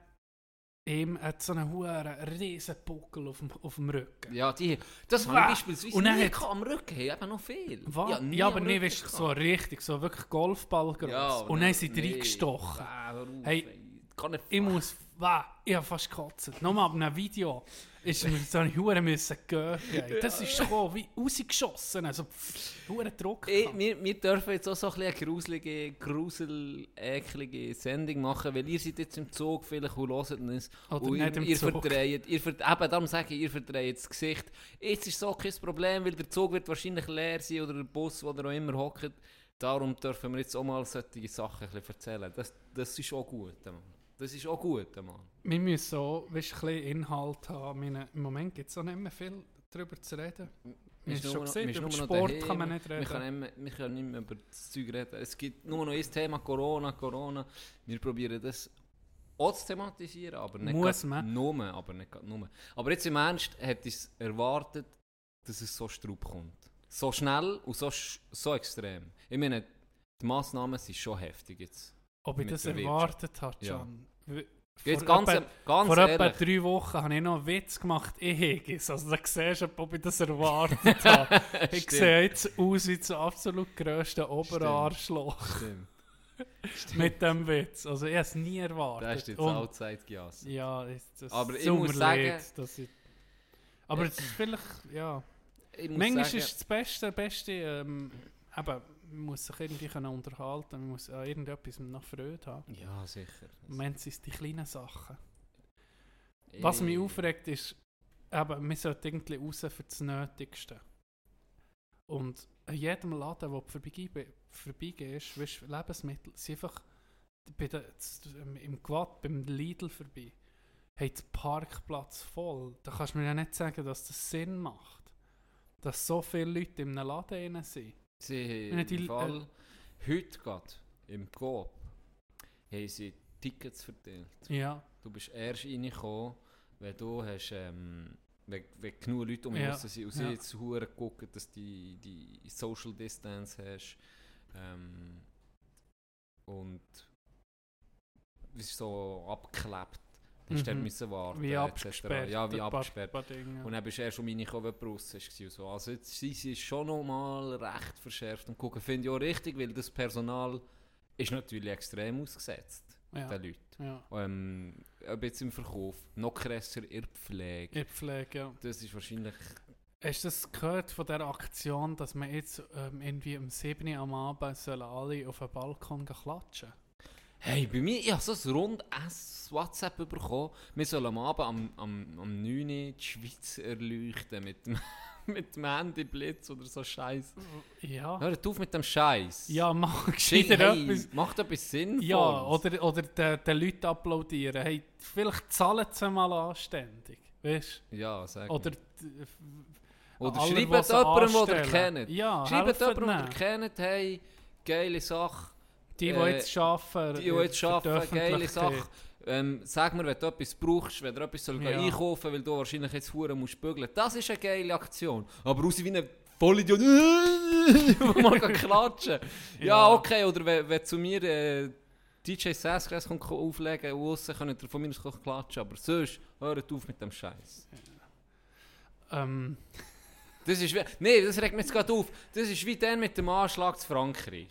ihm hat so einen hohen riesen Buckel auf dem, auf dem Rücken. Ja, die, das ich beispielsweise Und nie hat- am Rücken, hey, eben noch viel. Was? nie Ja, aber nicht, weißt, so richtig, so wirklich Golfball groß. Ja, und dann sind die nee. reingestochen. Ah, Hey, ey. Kann nicht Ich muss, wow, ich habe fast gekotzt. Nochmal ab einem Video ist mir so eine Hure müssen gehen. Das ist schon wie rausgeschossen, also Hure Druck. Gehabt. wir, wir dürfen jetzt auch so ein bisschen eine gruselige, grusel eklige Sendung machen, weil ihr seid jetzt im Zug vielleicht und hört uns Oder und nicht ihr, im ihr Zug. verdreht, ihr verd eben darum sage ich, ihr verdreht das Gesicht. Jetzt ist so kein Problem, weil der Zug wird wahrscheinlich leer sein oder der Bus, wo ihr auch immer hockt. Darum dürfen wir jetzt auch mal solche Sachen ein bisschen erzählen. Das, das ist auch gut. Das ist auch gut, Mann. Wir müssen auch weißt, ein bisschen Inhalt haben. Meine, Im Moment gibt es auch nicht mehr viel darüber zu reden. Wir Wir haben schon gesehen, wir über Sport daheim. kann man nicht Wir reden. können, nicht mehr, wir können nicht mehr über das Zeug reden. Es gibt nur noch ein Thema Corona, Corona. Wir probieren das auch zu thematisieren, aber nicht Muss man. nur. Aber, nicht nur. aber jetzt im Ernst hätte ich es erwartet, dass es so Strub kommt. So schnell und so, so extrem. Ich meine, die Massnahmen sind schon heftig jetzt. Ob ich das erwartet habe, Ja. Jetzt vor ganz, etwa- ganz Vor etwa ehrlich. drei Wochen habe ich noch einen Witz gemacht, ich hege es. Also da siehst du, ob ich das erwartet habe. ich Stimmt. sehe jetzt aus wie das absolut grösste Oberarschloch Stimmt. mit dem Witz. Also ich habe es nie erwartet. Da ist jetzt allzeit gejasst. Ja, das Aber ich muss sagen- dass ich, aber es ist vielleicht, ja. Manchmal sagen, ist das Beste, Beste, ähm, eben, man muss sich irgendwie können unterhalten, man muss an irgendetwas noch Freude haben. Ja, sicher. Im Moment sind es die kleinen Sachen. Was mich Ich- aufregt, ist, eben, man sollte irgendwie raus für das Nötigste. Und an jedem Laden, wo du vorbeige- vorbeigehst, weißt, du, Lebensmittel, sind einfach bei der, im Quad, beim Lidl vorbei, hat den Parkplatz voll. Da kannst du mir ja nicht sagen, dass das Sinn macht. Dass so viele Leute in einem Laden sind. Sie haben im Fall heute gerade im Coop haben sie Tickets verteilt. Ja, Du bist erst reingekommen, wenn du hast, ähm, wenn, wenn genug Leute um Ja, sind und sie ja. jetzt hure gucken, dass du die, die Social Distance hast. Ähm, und es ist so abgeklebt. Hast du Mhm. müssen warten. wie etc. abgesperrt. Ja, wie paar- abgesperrt. paar Dinge. Und dann bist du erst um wenn du warst. und So. Also jetzt sind sie schon noch mal recht verschärft und gucken, finde ich auch richtig, weil das Personal ist natürlich extrem ausgesetzt, ja, den Leuten. ja. Ähm, ob jetzt im Verkauf, noch krasser in der Pflege. In der Pflege, ja. Das ist wahrscheinlich... Hast du das gehört von dieser Aktion, dass man jetzt ähm, irgendwie um 7 Uhr am Abend sollen alle auf den Balkon klatschen Hey, bei mir, ich habe so ein rund S WhatsApp bekommen. Wir sollen am Abend am, am, am 9 Uhr die Schweiz erleuchten mit dem, mit dem Handyblitz oder so Scheiß. Ja. Hört auf mit dem Scheiß. Ja, mach gescheiter hey, etwas. macht etwas Sinnvolles. Ja, oder, oder den, den Leuten applaudieren. Hey, vielleicht zahlen sie mal anständig. Weißt Ja, sag du? Oder, Oder schreibt jemandem, den ihr kennt. Ja, Schreibt jemandem, den ihr kennt, hey, geile Sache. Die, die äh, jetzt arbeiten. Die, die jetzt arbeiten, geile. Sache. Ähm, sag mir, wenn du etwas brauchst, wenn du etwas soll Ja. einkaufen weil du wahrscheinlich jetzt Huren musst bügeln. Das ist eine geile Aktion. Aber raus wie ein Vollidiot, kann klatschen. Ja, Ja. okay. Oder wenn, wenn zu mir äh, DJ Sassgrass kommt ko- auflegen und aussen könnt ihr von mir aus klatschen. Aber sonst, hört auf mit dem Scheiß. Ähm, Das ist wie, nee, das regt mich jetzt gerade auf. Das ist wie dann mit dem Anschlag zu Frankreich.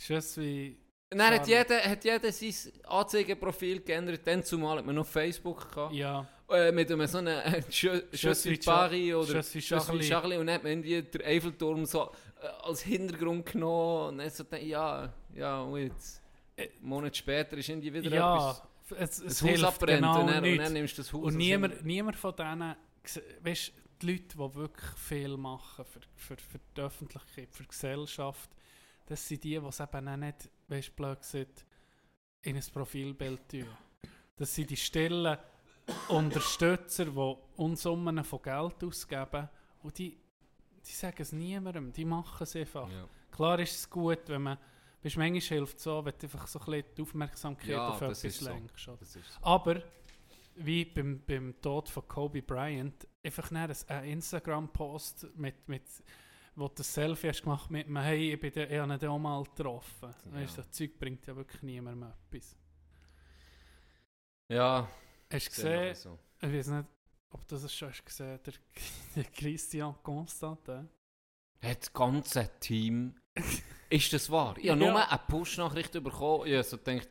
Ist das wie... Dann hat jeder, hat jeder sein Anzeigeprofil geändert. Dann zumal hat man noch Facebook gehabt. Ja, Äh, mit einem so einem äh, Je, Je Je suis suis Paris oder Je suis Charlie. Charlie und dann hat man irgendwie den Eiffelturm so äh, als Hintergrund genommen und dann so gedacht, ja, ja, und jetzt. Einen Monat später ist irgendwie wieder ja. etwas. Es, es Das Haus abbrennt genau und, dann, und dann nimmst du das Haus Und niemand, niemand von denen, weißt du, die Leute, die wirklich viel machen für, für, für die Öffentlichkeit, für die Gesellschaft, das sind die, die es eben auch nicht, weißt du, gesagt, in ein Profilbild tun. Das sind die stillen Unterstützer, die Unsummen von Geld ausgeben und die, die sagen es niemandem, die machen es einfach. Ja. Klar ist es gut, wenn man, weißt, manchmal hilft es so, wenn du einfach so ein bisschen die Aufmerksamkeit Ja, auf etwas so. lenkst. Das ist Aber wie beim, beim Tod von Kobe Bryant, einfach ein Instagram-Post mit, mit wo du das Selfie hast gemacht mit mir, hey, ich, bin der, ich habe dann auch mal getroffen. Ja. Weißt, das Zeug bringt ja wirklich niemandem etwas. ja, Hast du gesehen, so. ich weiß nicht, ob du das schon hast gesehen, der, der Christian Constantin. Hat das ganze Team. ist das wahr? Ich habe Ja. nur eine Push-Nachricht bekommen. Ich habe so gedacht,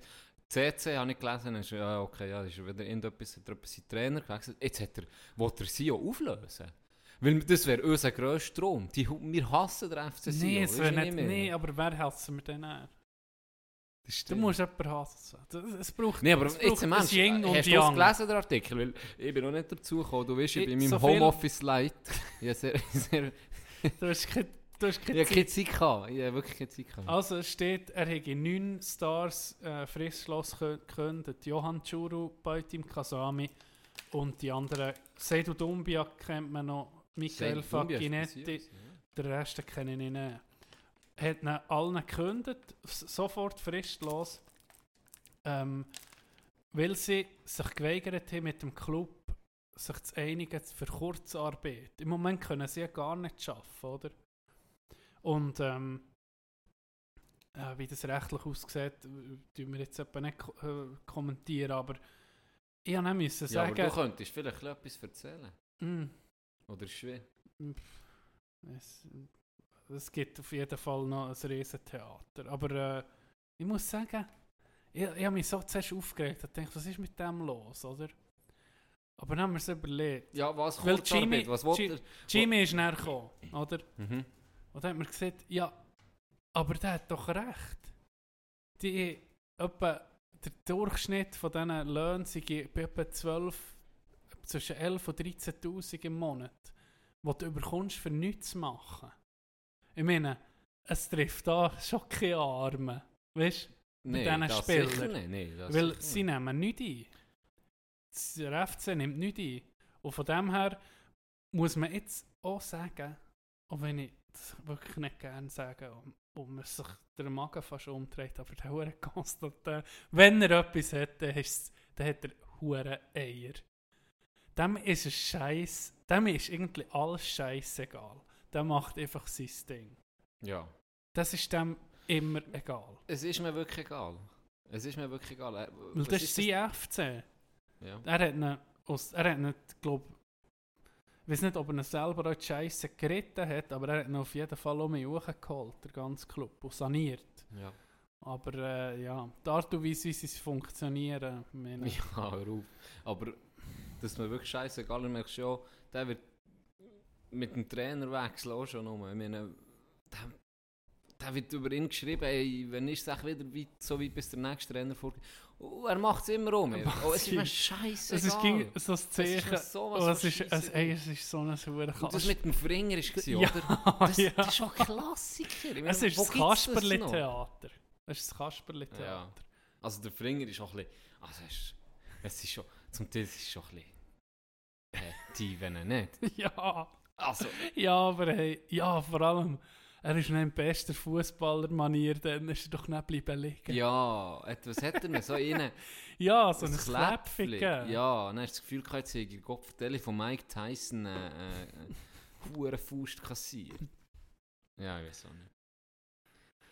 CC habe ich gelesen. Ist, ja, okay, ja, ist wieder irgendetwas, hat er etwas in Trainer gewechselt. Jetzt hat er, will er sie auch auflösen. Weil das wäre unser grösster Traum. Die, wir hassen den FC Sion. Nee, es weisst wäre nicht, mehr? nee, aber wer hassen wir denn her? Das Du musst jemanden hassen. Das- Es braucht, Nee, aber es jetzt braucht im ein Yin und hast du es gelesen, den Artikel? Weil ich bin noch nicht dazu gekommen. Du weißt, ich Ich- bin in meinem so Homeoffice light. Ich habe sehr, sehr, Du hast keine, du hast ich keine habe Zeit. keine Zeit gehabt. Ich habe wirklich keine Zeit gehabt. Also es steht, er hätte neun Stars äh, Frischschloss gek- gekündigt. Johann Churu, Beutim Kasami und die anderen. Seydou Dumbia kennt man noch, Michael Facchinetti, der Rest kenne ich nicht. Hat ihnen allen gekündigt, sofort fristlos, ähm, weil sie sich geweigert haben, mit dem Club sich zu einigen für Kurzarbeit. Im Moment können sie ja gar nicht arbeiten, oder? Und ähm, äh, wie das rechtlich aussieht, tun wir jetzt etwa nicht äh, kommentieren, aber ich habe müssen Ja, aber sagen, du könntest vielleicht etwas erzählen. mm, Oder schwer? es, es gibt auf jeden Fall noch ein Riesentheater. Aber äh, ich muss sagen, ich, ich habe mich so zuerst aufgeregt und dachte, was ist mit dem los, oder? Aber dann haben wir es überlegt. Ja, was Weil Kurzarbeit? Jimmy- Was will Ji- er? Jimmy ist näher gekommen, oder? Mhm. Und dann hat man gesagt, ja, aber der hat doch recht. Die, etwa, der Durchschnitt von diesen Löhnen sei bei etwa 12 zwischen 11 und 13'000 im Monat, die du überkommst, für nichts zu machen. Ich meine, es trifft da schon keine Arme. Weißt du? Nee, diesen Spielern. Nee, Weil sie nicht. nehmen nichts ein. Der FC nimmt nichts ein. Und von dem her muss man jetzt auch sagen, auch wenn ich das wirklich nicht gerne sage und, man sich der Magen fast umdreht, aber der Hure Konstantin, wenn er etwas hat, dann, dann hat er Hure Eier. Dem ist es scheiß, dem ist irgendwie alles scheißegal. Der macht einfach sein Ding. Ja. Das ist dem immer egal. Es ist mir wirklich egal. Es ist mir wirklich egal. Äh, Weil was das ist sein FC. Ja. Er hat ihn, aus, er hat nicht, glaub, ich weiß nicht, ob er ihn selber auch die Scheiße geritten hat, aber er hat ihn auf jeden Fall um mich hochgeholt, der ganze Club, und saniert. Ja. Aber äh, ja, die Art und Weise, wie sie funktionieren, meine, Ja, hör auf. Aber dass mir wirklich scheißegal ist, merkst ja, der wird mit dem Trainerwechsel auch schon um. Ich meine, der, der wird über ihn geschrieben, ey, wenn ist es wieder weit, so weit bis der nächste Trainer vorgeht. Oh, er macht es immer um. Oh, es ist mir scheißegal. es ist ging so ein Es ist Zeichen, sowas oh, es, ist, es, ey, es ist so eine saure Und das mit dem Finger war, Ja, oder? Das, ja. das ist schon ein Klassiker. Meine, Es ist das? Kasperli-Theater. Es ist das Kasperli-Theater. Ja. Also der Finger ist auch ein bisschen. Also es ist, es ist schon. Zum Teil ist es schon ein bisschen. Die, wenn er nicht. Ja. Also, Ja, aber hey, ja, vor allem, er ist nicht im besten Fußballer-Manier, dann ist er doch nicht bleiben liegen. ja, et- was hat er denn? So innen. Ja, so ein. Kläpfli. Ja, dann hast du das Gefühl, jetzt hätte Gott vertelle von Mike Tyson äh, äh, Faust kassiert. Ja, ich weiß auch nicht.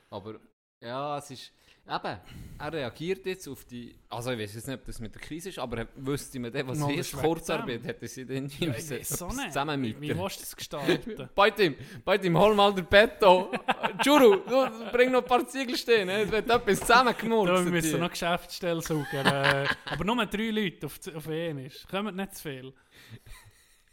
Aber, ja, es ist. Eben, er reagiert jetzt auf die. Also, ich weiß jetzt nicht, ob das mit der Krise ist, aber er wüsste mir dann, was Mal, ist. Kurzarbeit hätte sie dann Ja, so nicht. zusammen mit wie willst du das gestalten? Bei dem, bei dem, hol mal den Betto. Juru, du bring noch ein paar Ziegel stehen, ne? es wird etwas zusammengemurzt. wir müssen hier. noch Geschäftsstelle suchen. äh, aber nur drei Leute auf, auf einmal. Kommen nicht zu viel.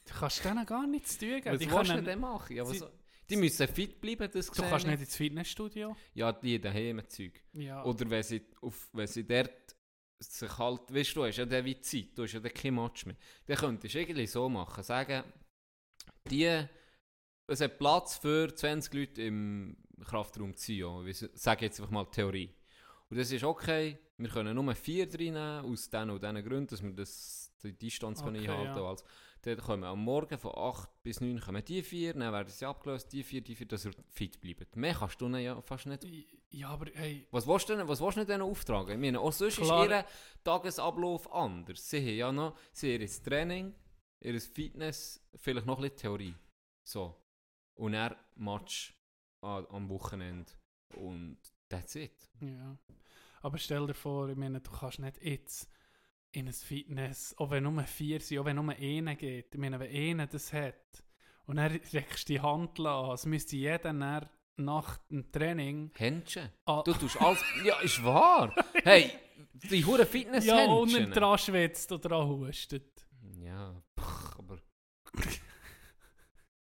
Du kannst denen gar nichts tun. geben. Was willst du denn machen? Ja, was, die müssen fit bleiben, das du kannst nicht ins Fitnessstudio. Ja, die daheim Zeug. Ja. Oder wenn sie, auf, wenn sie dort sich halt, weißt du, du hast ja dann wie Zeit, du hast ja dann kein Match mehr. Dann könntest du irgendwie so machen, sagen, die, es hat Platz für 20 Leute im Kraftraum Zion, ich sage jetzt einfach mal Theorie. Und das ist okay, wir können nur vier reinnehmen, aus diesen und diesen Gründen, dass wir das, die Distanz können Okay, einhalten ja. können. Dann kommen am Morgen von 8 bis 9 kommen die vier, dann werden sie abgelöst, die vier, die vier, dass ihr fit bleibt. Mehr kannst du ja fast nicht ja, aber hey, was willst du denn, was willst du denn auftragen? Ich meine, auch sonst Klar. ist ihr Tagesablauf anders. Sie haben ja noch sie haben ihr Training, ihr Fitness, vielleicht noch ein bisschen Theorie. So. Und er Match am Wochenende. Und that's it. Ja. Aber stell dir vor, ich meine, du kannst nicht jetzt in ein Fitness, auch wenn nur vier sind, auch wenn nur einer geht. Ich meine, wenn einer das hat und dann reckst du die Hand an, es müsste jeder dann nach dem Training. Händchen. Ah, Du tust alles. ja, ist wahr. Hey, die hure fitness ja, unten dran schwitzt oder dran hustet. Ja, pach, aber.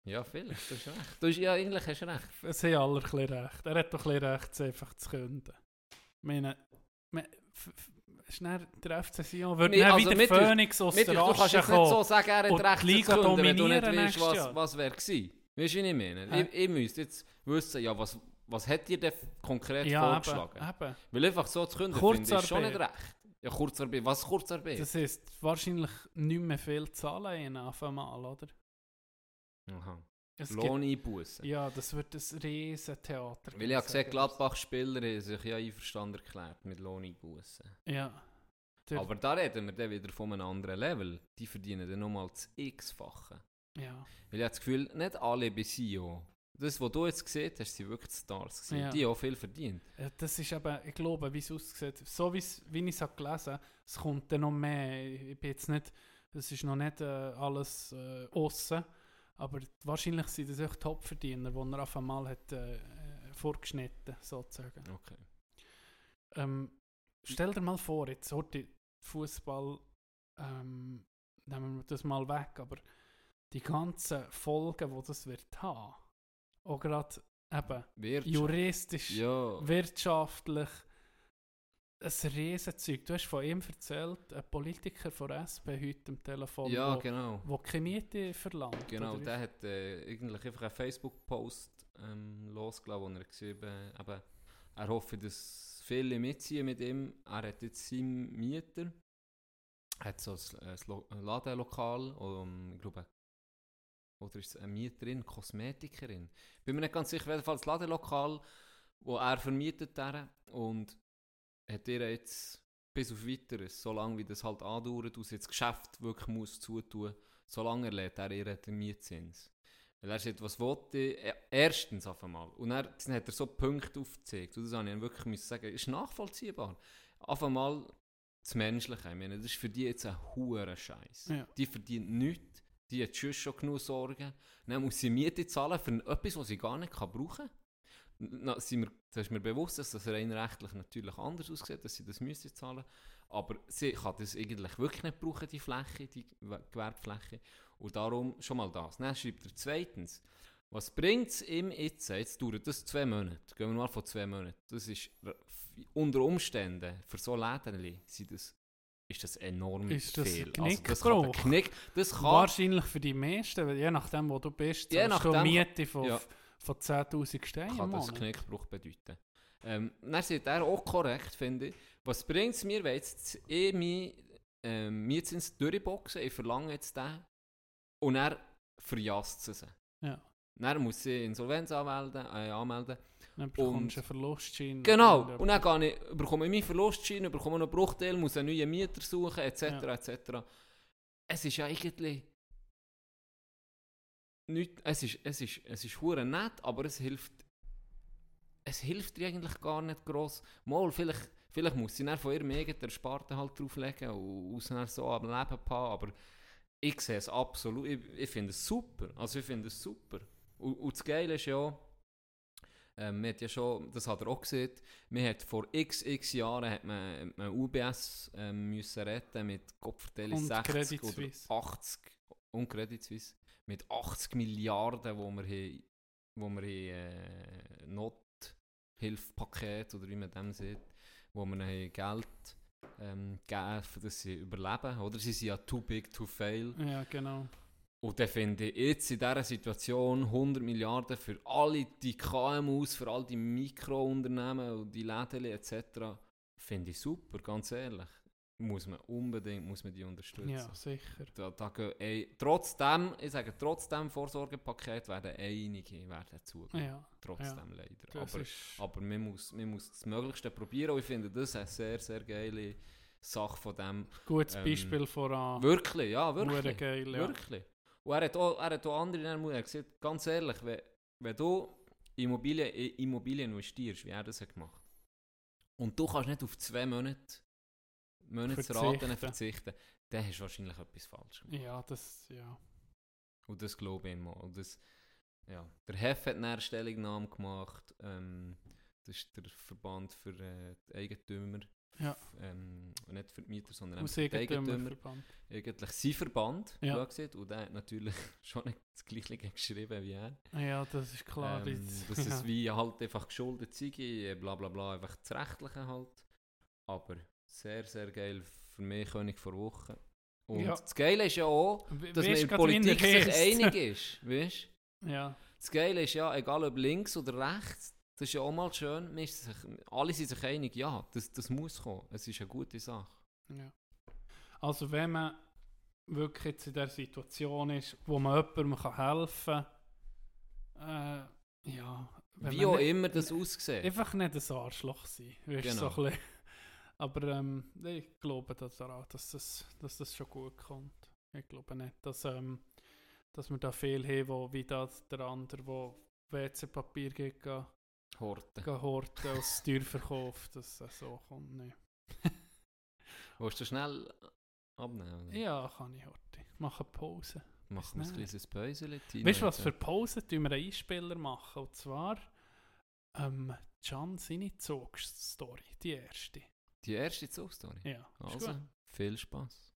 Ja, vielleicht, du hast recht. Du hast, ja, eigentlich hast du recht. Es haben alle ein bisschen recht. Er hat doch ein bisschen recht, es einfach zu künden. Ich meine, f- ist dann der FC Sion, wird Nee, dann also wieder mit- Phoenix aus Mit, der du kannst Asche jetzt nicht so sagen, er hat recht Liga zu künden, wenn du nicht dominieren weißt, was, Jahr. was wäre gewesen. Weißt du, wie ich meine? Hä? Ich, ich müsste jetzt wissen, ja, was, was hat dir denn konkret Ja, vorgeschlagen? eben, eben. Weil einfach so zu künden, finde ich schon nicht recht. Ja, Kurzarbeit. Was ist Kurzarbeit? Das heisst, wahrscheinlich nicht mehr viel zahlen auf einmal, oder? Aha. Es Lohn einbußen. Gibt, ja, das wird ein riesen Theater. Weil ich habe gesehen, Gladbach-Spieler haben sich ja einverstanden erklärt mit Lohn einbußen. Ja. Der, Aber da reden wir dann wieder von einem anderen Level. Die verdienen dann nochmal das X-fache. ja. Weil ich habe das Gefühl, nicht alle bei SIO. Das, was du jetzt gesehen hast, sind wirklich Stars. gewesen. Ja. Die haben auch viel verdient. Ja, Das ist eben, ich glaube, wie es aussieht, so wie's- wie ich es habe gelesen es kommt dann noch mehr. Ich bin jetzt nicht, das ist noch nicht äh, alles äh, aussen, aber wahrscheinlich sind das auch Topverdiener, die er auf einmal hat äh, äh, vorgeschnitten, sozusagen. Okay. Ähm, stell dir mal vor, jetzt heute Fußball, ähm, nehmen wir das mal weg, aber die ganzen Folgen, die das wird haben, auch gerade eben Wirtschaft. juristisch, Ja. wirtschaftlich, ein Riesenzeug. Du hast von ihm erzählt, ein Politiker von SP heute am Telefon, Ja, wo, genau. wo keine Miete verlangt. Genau, der hat äh, eigentlich einfach einen Facebook-Post ähm, losgelassen, wo er geschrieben eben, er hoffe, dass viele mitziehen mit ihm. Er hat jetzt seinen Mieter, hat so ein, ein Ladenlokal, um, ich glaube, oder ist es eine Mieterin, Kosmetikerin? Bin mir nicht ganz sicher, jedenfalls das Ladenlokal, wo er vermietet hat und hat ihr jetzt bis auf weiteres, solange wie das halt andauert, jetzt das Geschäft wirklich muss zutun, solange erlädt er ihr den Mietzins. Weil er sagt, was wollte ich? Äh, Erstens auf einmal. Und er, dann hat er so Punkte aufgezeigt. Und das habe ich wirklich müssen sagen, ist nachvollziehbar. Auf einmal das Menschliche. Ich meine, das ist für die jetzt ein hoher Scheiß. Ja. Die verdient nichts. Die hat schon schon genug Sorgen. Dann muss sie Miete zahlen für etwas, was sie gar nicht kann brauchen kann. Na, sind wir, das ist mir bewusst, dass das rein rechtlich natürlich anders aussieht, dass sie das müssen zahlen Aber sie kann das eigentlich wirklich nicht brauchen, die Fläche, die Gew- Gewerbefläche. Und darum schon mal das. Dann schreibt er zweitens, was bringt es ihm jetzt? Jetzt dauert das zwei Monate. Gehen wir mal von zwei Monaten. Das ist unter Umständen für so Läden sind das, ist das enorm Ist das viel. ein Also das kann? Knick, das kann Wahrscheinlich für die meisten, weil je nachdem, wo du bist, Je zahlst du nachdem- Miete von, ja. Von 10'000 Steinen kann das. Knickbruch bedeuten. Ähm, dann sagt er auch korrekt, finde ich. Was bringt es mir, wenn jetzt eh mein ähm, Mietzins durchboxen, ich verlange jetzt den und er verjasst es. Ja. Dann muss sie Insolvenz anmelden, äh, anmelden. Dann bekommst Und- du einen Verlustschein. Genau, oder und dann gehe ich, bekomme ich meinen Verlustschein, bekomme noch einen Bruchteil, muss einen neuen Mieter suchen, etc. Ja. etc. Es ist ja eigentlich nicht, es ist, es ist, es ist hure nett, aber es hilft, es hilft dir eigentlich gar nicht gross. Mal, vielleicht, vielleicht muss sie dann von ihrem eigenen Sparte halt drauflegen und aus so am Leben haben, aber ich sehe es absolut, ich, ich finde es super, also ich finde es super. Und, und das Geile ist ja, ähm, hat ja schon, das hat er auch gesehen, man hat vor x, x Jahren hat man, man UBS ähm, müssen retten mit Kopfverteilung Und 60 Credit oder Suisse. 80 und Credit Suisse mit 80 Milliarden, wo wir, haben, wo wir äh, Nothilfepaket oder wie man dem sieht, wo wir haben Geld ähm, gegeben, für dass sie überleben, oder? Sie sind ja too big to fail. Ja, genau. Und dann finde ich jetzt in dieser Situation 100 Milliarden für alle die KMUs, für all die Mikrounternehmen und die Läden etc. finde ich super, ganz ehrlich. Muss man unbedingt muss man die unterstützen. Ja, sicher. Da, da gehen, ey, trotzdem, ich sage, trotzdem Vorsorgepaket werden einige werden zugehen. Ja, Trotzdem leider. das Aber, aber man, muss, man muss das Möglichste probieren und ich finde das eine sehr, sehr geile Sache von dem. Gutes ähm, Beispiel voran. Wirklich, ja, wirklich. geil, ja. Wirklich. Und er hat auch, er hat auch andere er hat gesagt, ganz ehrlich, wenn, wenn du Immobilien, Immobilien investierst, wie er das hat gemacht, und du kannst nicht auf zwei Monate Monatsraten Verzichten. verzichten, dann hast du wahrscheinlich etwas falsch gemacht. Ja, das, ja. Und das glaube ich immer. Und das, ja. Der Hef hat eine Stellungnahme gemacht. Ähm, das ist der Verband für äh, die Eigentümer. Ja. Ähm, nicht für die Mieter, sondern Aus für die Eigentümer. Eigentümerverband. Eigentlich sein Verband. Ja. gesehen. Und der hat natürlich schon nicht das Gleiche geschrieben wie er. Ja, das ist klar. ähm, dass ja. es wie halt einfach geschuldet sei, bla bla bla, einfach das Rechtliche halt. Aber sehr, sehr geil für mich König vor Woche. Und Ja. das Geile ist ja auch, dass man weisst in der Politik sich einig ist. Weißt? Ja, Das Geile ist ja, egal ob links oder rechts, das ist ja auch mal schön, man sich, alle sind sich einig, ja, das, das muss kommen. Es ist eine gute Sache. ja. Also wenn man wirklich jetzt in der Situation ist, wo man jemandem kann helfen kann, äh, ja. Wie man auch nicht- immer das aussieht. Einfach nicht ein Arschloch sein. Weißt, Genau. so ein bisschen. Aber ähm, ich glaube daran, dass das, dass das schon gut kommt. Ich glaube nicht, dass, ähm, dass wir da viel haben, wo, wie das der andere, wo WC-Papier geht, Horten. gehen horten aus teuer verkauft, dass das so kommt. Nee. Willst du schnell abnehmen? oder? Ja, kann ich horten. Ich mache eine Pause. Machen wir ein nicht. kleines Päuschen. Weißt du, was für Pause tun wir einen Einspieler machen? Und zwar ähm, Can seine Zugstory, die erste. Die erste Zugstory. Ja, Also, gut. viel Spaß.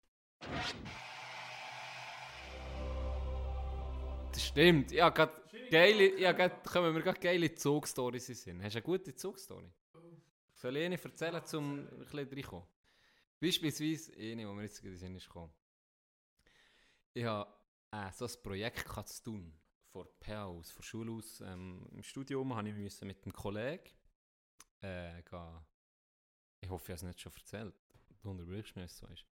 Das stimmt. Ja, grad geile, ja, grad, kommen wir gerade geile Zugstories in Sinn. Hast du eine gute Zugstory? Soll ich eine erzählen, um ein bisschen reinkommen? Beispielsweise eine, die mir jetzt gerade in den Sinn ist gekommen. Ich habe äh, so ein Projekt zu tun. Von PH aus, von Schule aus. Ähm, Im Studium habe ich mit einem Kollegen äh, gehen. Ich hoffe, ich habe es nicht schon erzählt. Du unterbrichst mich, wenn es so ist.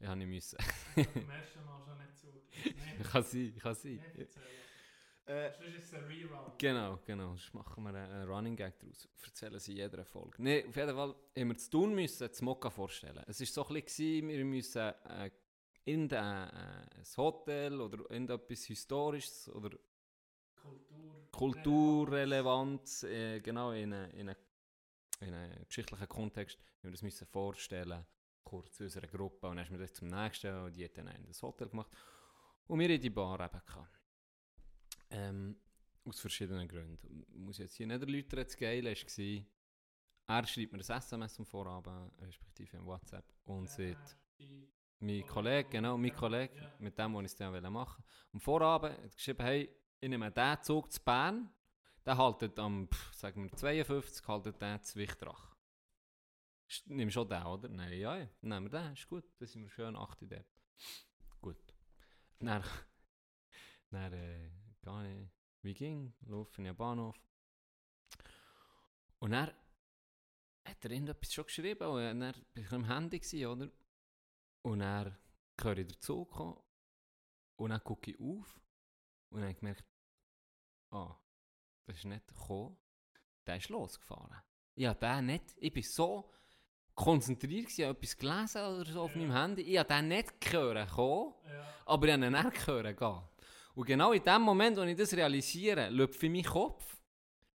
Ich habe nicht müssen. Beim ersten Mal schon nicht zu. ich kann sein, ich kann sein. Äh, Sonst ist es ein Rerun. Genau, genau. Sonst machen wir einen, Running Gag daraus. Erzählen sie in jeder Folge. Nee, auf jeden Fall haben wir zu tun müssen, das Mokka vorstellen. Es war so ein bisschen, wir müssen äh, in äh, ein Hotel oder irgendetwas Historisches oder Kultur. kulturrelevant, äh, genau in einen in eine, in einen geschichtlichen Kontext, wir das müssen vorstellen, kurz unserer Gruppe. Und dann sind wir das zum nächsten und die hat dann in das Hotel gemacht. Und wir in die Bar eben gehabt. Ähm, aus verschiedenen Gründen. Muss ich jetzt hier nicht erläutern, das Geile war, er schreibt mir ein SMS am Vorabend, respektive im WhatsApp, und sagt, mein Kollege, genau, mein Kollege, Ja. mit dem, was ich es dann machen wollte. Am Vorabend hat geschrieben, hey, ich nehme diesen Zug zu Bern, der haltet am, pff, sagen wir, 52, haltet der zu Wichtrach. Sch- Nimm schon den, oder? Nein, ja, ja, nehmen wir den, ist gut, dann sind wir schön 8 dort. Gut. Dann, dann äh, gehe ich, wie ging, laufe in den Bahnhof. Und dann hat er irgendetwas schon geschrieben und dann war ich am Handy, oder? Und dann höre ich den Zug kommen und dann gucke ich auf und dann habe ich gemerkt, ah, das ist nicht gekommen, der ist losgefahren. Ja, der nicht, ich bin so konzentriert gewesen, ich habe etwas gelesen oder so auf meinem Handy, ich habe den nicht gehört kommen, aber ich habe ihn nicht gehört gehen. Und genau in dem Moment, wo ich das realisiere, läuft in meinen Kopf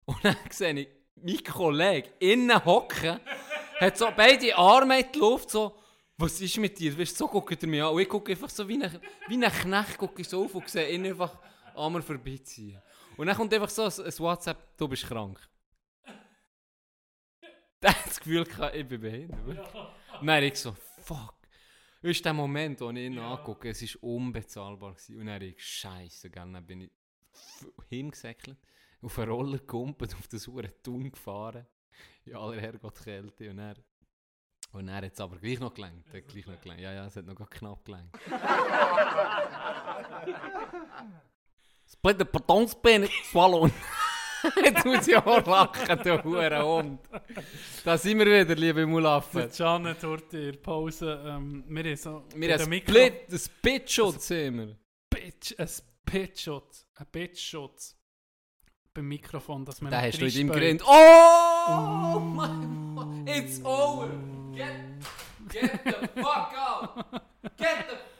und dann sehe ich meinen Kollegen innen hocken, hat so beide Arme in die Luft, so, was ist mit dir? Weißt, so guckt er mich an. Und ich gucke einfach so wie ein, wie ein Knecht gucke ich so auf und sehe ihn einfach an mir vorbeiziehen. Und dann kommt einfach so ein, ein WhatsApp, du bist krank. Der hat das Gefühl, gehabt, ich bin behindert. wirklich. Und dann ich so, fuck. Das ist der Moment, wo ich ihn angucke, es war unbezahlbar. Gewesen. Und dann ich, Scheiße, gell, dann bin ich hingesäckelt, auf einen Roller gekumpelt, auf das hure Tun gefahren. In aller Herrgottkälte. Und dann, und dann hat es aber gleich noch gelangt. Gleich noch gelangt. Ja, ja, es hat noch knapp gelangt. Split the Pardonspen swallow. Jetzt muss ich auch lachen, du hure Hund. Da sind wir wieder, liebe Mulaffen. Can hat heute in der Pause, ähm, wir haben so... Wir haben Split, das Pitchschutz sind wir. Bitch, ein Pitchschutz, ein Pitchschutz beim Mikrofon, dass man Da hast du in deinem. Grind. Oh mein Gott, it's over. Get, get the fuck out. Get the...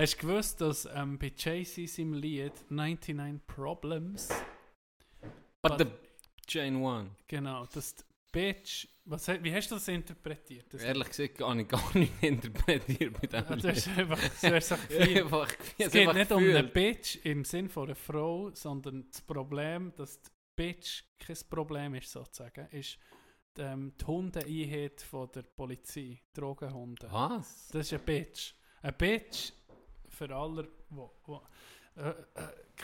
Hast du gewusst, dass ähm, bei Jay-Z seinem Lied 99 Problems, But the chain one. genau, dass die Bitch, was, wie hast du das interpretiert? Das, Ehrlich gesagt habe ich gar nicht interpretiert mit dem Ja, hast Lied. einfach, du hast einfach. Einfach, Es geht nicht um eine Bitch im Sinn von einer Frau, sondern das Problem, dass die Bitch kein Problem ist, sozusagen, ist die, ähm, die Hundeeinheit von der Polizei, Drogenhunde. Was? Das ist eine Bitch. Eine Bitch für alle, wo, wo äh, äh,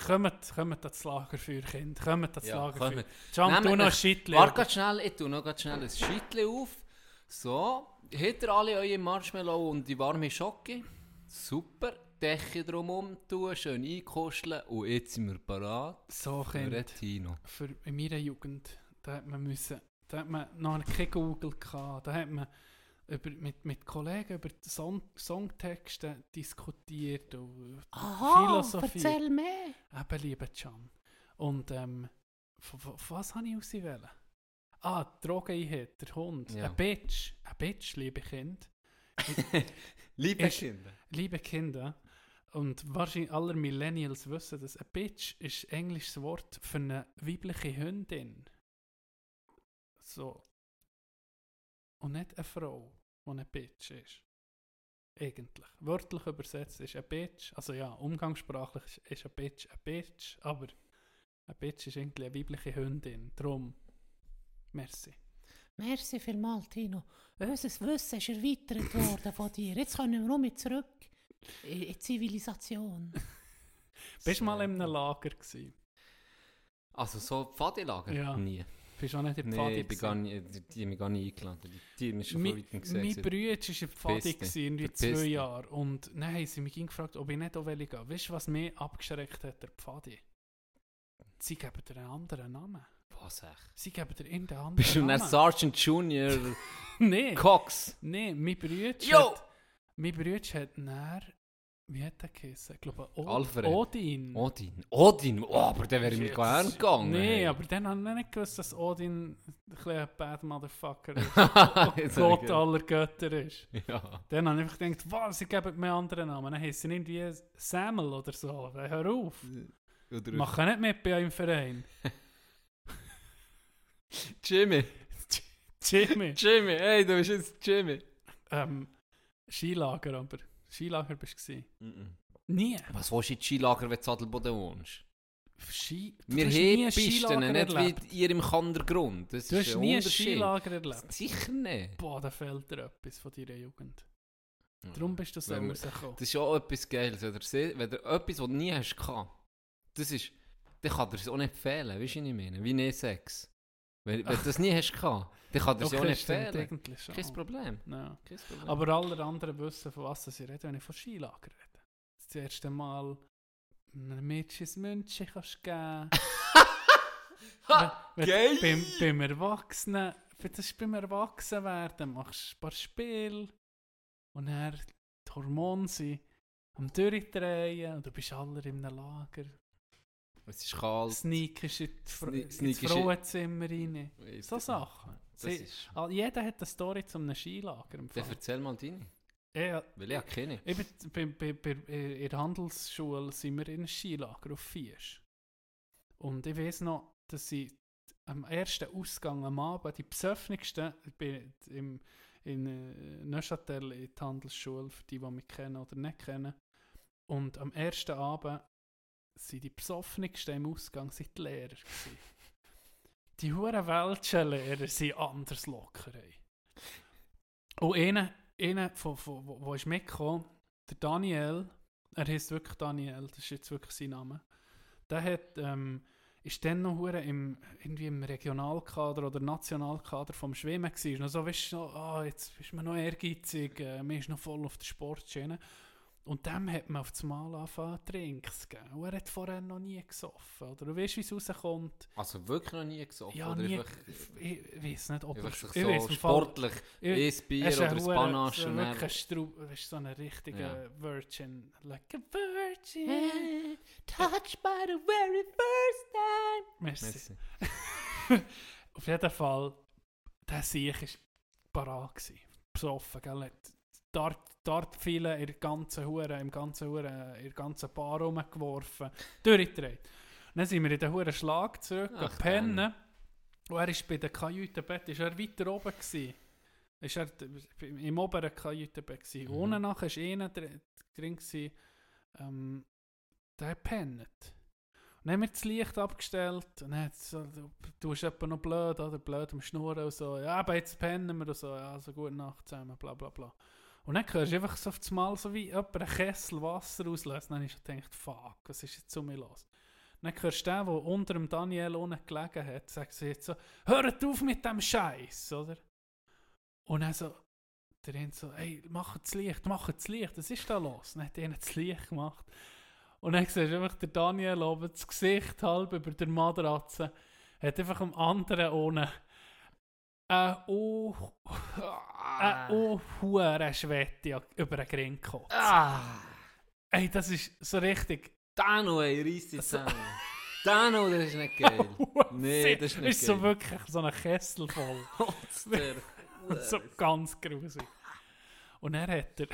kommt, kommt das Lagerfeuer, Kind, kommt das Ja, Lagerfeuer. kommt. Jump, du noch Schittli. Warte schnell, ich tue noch schnell ein Scheitchen auf. So, habt ihr alle eure Marshmallow und die warme Schocke? Super. Decke drumherum tun, schön einkuscheln und jetzt sind wir parat So, für Kind. den Tino. für in meiner Jugend, da hat man müssen, da hat man noch kein Google gehabt, da hat man über, mit, mit Kollegen über die Song, Songtexte diskutiert und Philosophie. mehr. Eben, lieber Can. Und ähm, was habe ich aus sie wählen? Ah, Drogeneinheit, der Hund, Ja. ein Bitch, ein Bitch, liebe Kind, Liebe Ist- Kinder. liebe Kinder. Und wahrscheinlich alle Millennials wissen, dass ein Bitch ist englisches Wort für eine weibliche Hündin. So. Und nicht eine Frau, die eine Bitch ist. Eigentlich. Wörtlich übersetzt ist eine Bitch, also ja, umgangssprachlich ist- eine Bitch eine Bitch, aber eine Bitch ist irgendwie eine weibliche Hündin. Drum. Merci. Merci vielmals, Tino. Unser Wissen ist erweitert worden von dir. Jetzt können wir nur mit zurück in die Zivilisation. Bist du mal in einem Lager gewesen? Also so Pfadilager? Ja. Nie. Bist du auch nicht in die Nein, Pfadi nicht, die, haben mich gar nicht eingeladen. Die, haben mich schon vor weitem Mein gesehen. Bruder war in der Pfadi, gewesen, irgendwie zwei. Jahre. Und dann haben sie mich gefragt, ob ich nicht auch will gehen. Weißt du, was mich abgeschreckt hat, der Pfadi? Sie geben dir einen anderen Namen. Was echt? Sie geben dir irgendeinen anderen Bist du ein Namen. Sergeant Junior Nein, Cox? nein, mein Bruder Jo! hat... Mein Bruder hat näher... Wie hat der geheißen? Ich glaube, O- Alfred. Odin. Odin. Odin? Oh, aber der wäre mir gern gegangen. Nein, aber dann habe ich nicht gewusst, dass Odin ein bisschen ein bad Motherfucker ist. Jetzt Gott ich aller Götter ist. Ja. Dann habe ich einfach gedacht, was, sie geben mir anderen Namen. Dann heißen irgendwie Samuel oder so. Dann Hör auf. Oder Mach nicht mit bei einem Verein. Jimmy. Jimmy. Jimmy, hey, du bist jetzt Jimmy. ähm, Skilager aber. Skilager bist du gewesen? Mhm. Nie. Was willst du in Skilager, wenn du in Zadelboden wohnst? Ski du Wir nie haben ein Pisten, nicht erlebt. wie ihr im Kandergrund. Das Du ist hast ein nie ein. Skilager erlebt. Sicher nicht. Boah, da fehlt dir etwas von deiner Jugend. Ja. Darum bist du so Wenn rausgekommen. Das ist auch etwas Geiles. Wenn du, wenn du etwas, was du nie hast gehabt, das ist, dann kann dir es auch nicht fehlen. Weißt du, was ich meine? Wie nicht Sex. Wenn, wenn du das nie hast gehabt, dann kann dir auch Okay, nicht fehlen. Kein Problem. Ja. Kein Problem. Aber alle anderen wissen, von was ich rede, wenn ich von Skilager rede. Das erste Mal ein Mädchen ins München kannst du geben. Ha, Wenn- geil! Beim, beim Erwachsenen, für das beim Erwachsenwerden, machst du ein paar Spiele und dann die Hormone sind am Durchdrehen und du bist alle in einem Lager. Es ist kalt. Sneakers in die Fra Sne- in- Frauenzimmer rein. So ich. Sachen. Das Sie- ist, all- Jeder hat eine Story zu einem Skilager. Dann erzähl mal deine. Ja, Weil ich keine. Eben, bei, bei, bei, in der Handelsschule sind wir in einem Skilager auf Fies. Und ich weiß noch, dass sie am ersten Ausgang am Abend, die besoffenigsten, ich bin im, in äh, Neuchâtel in die Handelsschule, für die, die mich kennen oder nicht kennen. Und am ersten Abend sind die besoffenigsten im Ausgang sind die Lehrer. Die huren welschen Lehrer sind anders locker. ey. Und einer, einer von, von, wo, wo ist mitgekommen, der Daniel, er heißt wirklich Daniel, das ist jetzt wirklich sein Name, der hat, ähm, ist dann noch im, irgendwie im Regionalkader oder Nationalkader vom Schwimmen gewesen. Und so, weißt du, so, ah, jetzt ist man noch ehrgeizig, äh, man ist noch voll auf der Sportschiene. Und dem hat man auf das Mal angefangen, zu geben. Und er hat vorher noch nie gesoffen. Oder du weißt, wie es rauskommt. Also wirklich noch nie gesoffen? Ja, oder nie. einfach, Ich, ich weiß nicht, ob er- sich ich weiss so Fall- sportlich ich- ein Bier Er ist oder ein Panache und dann... Weißt so ein richtiger Ja. Virgin. Like a Virgin. Touched by the very first time. Merci. Merci. Auf jeden Fall, der Sieg war parat. Besoffen, gell? Dart, Dartpfeile in der ganzen Hure, im ganzen Hure, in der ganzen Bar rumgeworfen. Durchgedreht. Dann sind wir in den Huren Schlag zurück, Ach, pennen. Und er ist bei den Kajütenbett, ist er weiter oben gewesen. Ist er im oberen Kajütenbett gewesen. Mhm. Unten nachher war einer drin, drin gewesen, ähm, der hat pennt. Und dann haben wir das Licht abgestellt und dann so, du, du bist etwa noch blöd, oder? Blöd am Schnurren und so. Ja, aber jetzt pennen wir und so. Ja, also gute Nacht zusammen, bla bla bla. Und dann hörst du einfach so auf Mal so wie jemand einen Kessel Wasser auslösen. Dann schon gedacht, fuck, was ist jetzt so mir los? Dann hörst du den, der unter dem Daniel unten gelegen hat, sagt sie jetzt so, hört auf mit dem Scheiß, oder? Und dann so, der eine so, hey, mach das Licht, mach das Licht, was ist da los? Dann hat einer das Licht gemacht. Und dann siehst du einfach der Daniel oben, das Gesicht halb über der Matratze, hat einfach am anderen ohne eine oh, eine oh, hure Schwette über den Grin gekotzt. Ah! Ey, das ist so richtig... Dano, ey, reiss dich zusammen. Dano, das ist nicht geil. Nee, das ist nicht ist so geil. wirklich so ein Kessel voll. So ganz grusig. Und er hat er...